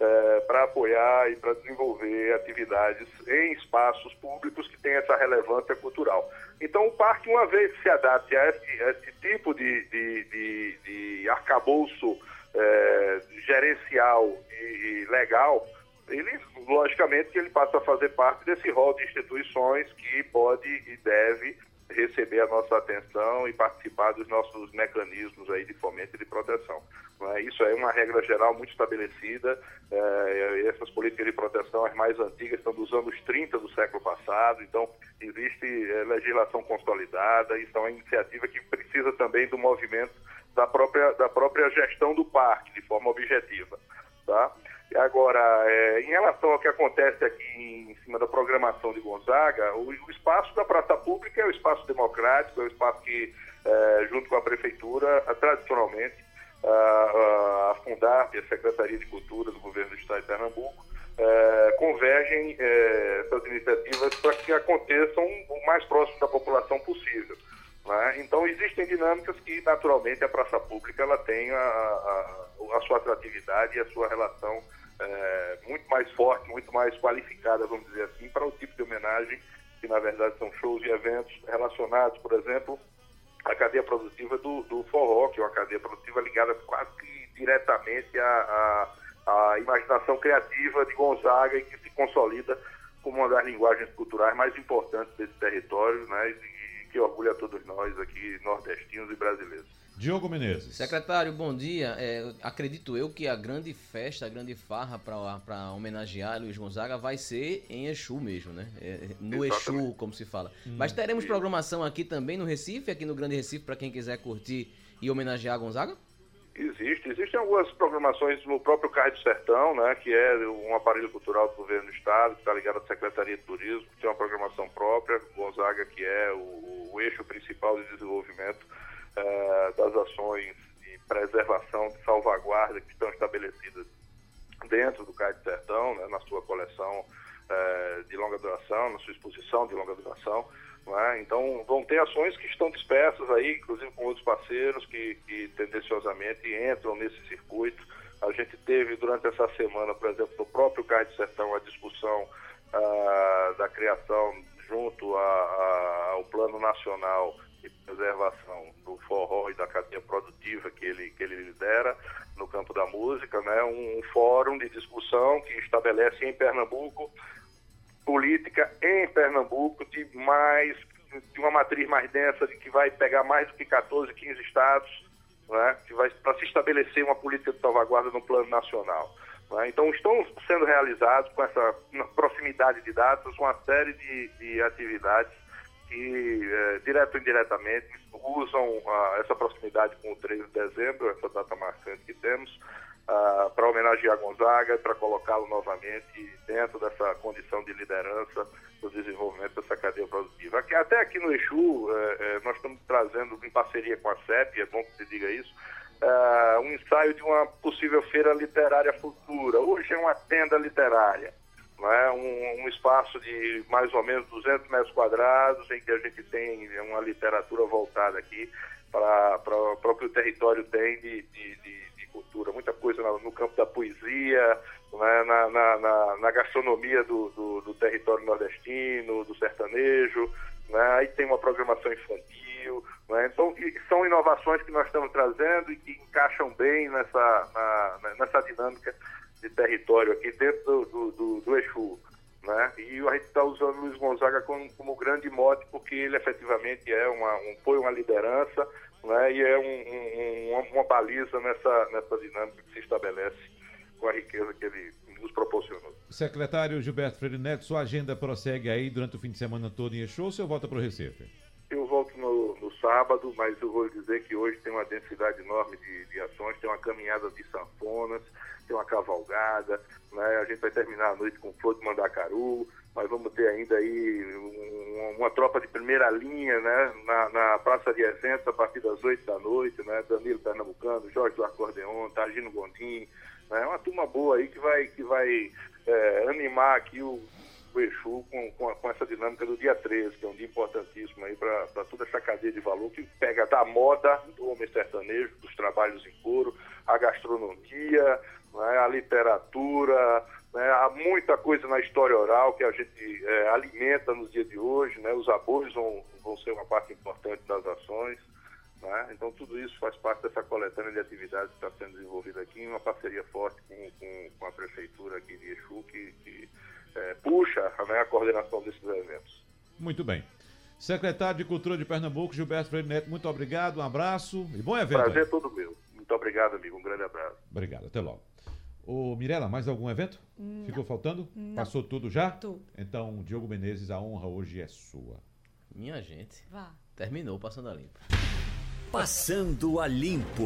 é, para apoiar e para desenvolver atividades em espaços públicos que têm essa relevância cultural. Então, o parque, uma vez que se adapte a esse, a esse tipo de, de, de, de arcabouço é, gerencial e legal, ele, logicamente, ele passa a fazer parte desse rol de instituições que pode e deve receber a nossa atenção e participar dos nossos mecanismos aí de fomento e de proteção. É? Isso é uma regra geral muito estabelecida. É, essas políticas de proteção, as mais antigas, são dos anos 30 do século passado, então existe é, legislação consolidada, isso é uma iniciativa que precisa também do movimento da própria, da própria gestão do parque, de forma objetiva. Tá? Agora, é, em relação ao que acontece aqui em cima da programação de Gonzaga, o, o espaço da praça pública é o espaço democrático, é o espaço que, é, junto com a prefeitura, tradicionalmente, a, a Fundap, a Secretaria de Cultura do Governo do Estado de Pernambuco, é, convergem é, essas iniciativas para que aconteçam o mais próximo da população possível. Né? Então, existem dinâmicas que, naturalmente, a praça pública ela tem a, a, a sua atratividade e a sua relação é, muito mais forte, muito mais qualificada, vamos dizer assim, para o tipo de homenagem, que, na verdade, são shows e eventos relacionados, por exemplo, à cadeia produtiva do, do forró, que é uma cadeia produtiva ligada quase que diretamente à, à, à imaginação criativa de Gonzaga e que se consolida como uma das linguagens culturais mais importantes desse território, né? E que orgulha a todos nós aqui, nordestinos e brasileiros. Diogo Menezes. Secretário, bom dia. É, acredito eu que a grande festa, a grande farra para homenagear Luiz Gonzaga vai ser em Exu mesmo, né? É, no Exatamente. Exu, como se fala. Hum. Mas teremos programação aqui também no Recife, aqui no Grande Recife, para quem quiser curtir e homenagear Gonzaga? Existe, existem algumas programações no próprio Cais do Sertão, né, que é um aparelho cultural do governo do estado, que está ligado à Secretaria de Turismo, que tem uma programação própria, Gonzaga, que é o, o eixo principal de desenvolvimento uh, das ações de preservação, de salvaguarda que estão estabelecidas dentro do Cais do Sertão, né, na sua coleção uh, de longa duração, na sua exposição de longa duração. É? Então, vão ter ações que estão dispersas aí, inclusive com outros parceiros que, que tendenciosamente entram nesse circuito. A gente teve durante essa semana, por exemplo, no próprio Cais do Sertão, a discussão uh, da criação junto a, a, ao Plano Nacional de Preservação do Forró e da cadeia produtiva que ele, que ele lidera no campo da música, né? um, um fórum de discussão que estabelece em Pernambuco política em Pernambuco de mais de uma matriz mais densa, de que vai pegar mais do que 14, 15 estados, né, que vai para se estabelecer uma política de salvaguarda no plano nacional. Né? Então, estão sendo realizados com essa proximidade de datas uma série de, de atividades que, é, direto ou indiretamente, usam ah, essa proximidade com o 13 de dezembro, essa data marcante que temos, ah, para homenagear Gonzaga, para colocá-lo novamente dentro dessa condição de liderança do desenvolvimento dessa cadeia produtiva. Aqui, até aqui no Exu, é, é, nós estamos trazendo, em parceria com a CEP, é bom que você diga isso, uh, um ensaio de uma possível feira literária futura. Hoje é uma tenda literária, não é? um, um espaço de mais ou menos 200 metros quadrados, em que a gente tem uma literatura voltada aqui para o que o território tem de, de, de, de cultura. Muita coisa no, no campo da poesia, é? na, na, na, na, gastronomia do, do, do, território nordestino, do sertanejo. É? Aí tem uma programação infantil, né? Então, são inovações que nós estamos trazendo e que encaixam bem nessa, na, nessa dinâmica de território aqui dentro do, do, do Exu. Né? E a gente está usando o Luiz Gonzaga como, como, grande mote, porque ele efetivamente é uma, um, foi uma liderança né? e é um, um, uma, uma baliza nessa, nessa dinâmica que se estabelece com a riqueza que ele nos proporcionou. Secretário Gilberto Freire Neto, sua agenda prossegue aí durante o fim de semana todo em Exu ou você volta para o Recife? Sábado, mas eu vou dizer que hoje tem uma densidade enorme de, de ações, tem uma caminhada de sanfonas, tem uma cavalgada, né? a gente vai terminar a noite com flor de mandacaru, mas vamos ter ainda aí um, uma tropa de primeira linha né? na, na Praça de Eventos a partir das 8 da noite, né? Danilo Pernambucano, Jorge do Acordeon, Targino Gondim, né? uma turma boa aí que vai, que vai é, animar aqui o o Exu com, com, com, essa dinâmica do dia 13, que é um dia importantíssimo aí para toda essa cadeia de valor que pega da moda do homem sertanejo, dos trabalhos em couro, a gastronomia, né, a literatura, né, há muita coisa na história oral que a gente é, alimenta nos dias de hoje, né, os apoios vão, vão ser uma parte importante das ações. Né, então, tudo isso faz parte dessa coletânea de atividades que está sendo desenvolvida aqui, em uma parceria forte com, com, com a prefeitura aqui de Exu, que, que é, puxa né, a coordenação desses eventos. Muito bem. Secretário de Cultura de Pernambuco, Gilberto Freire Neto, muito obrigado, um abraço e bom evento. Prazer aí. todo meu. Muito obrigado, amigo. Um grande abraço. Obrigado, até logo. Ô, Mirela, mais algum evento? Não. Ficou faltando? Não. Passou tudo já? Tudo. Então, Diogo Menezes, a honra hoje é sua. Minha gente. Vá. Terminou Passando a Limpo. Passando a Limpo.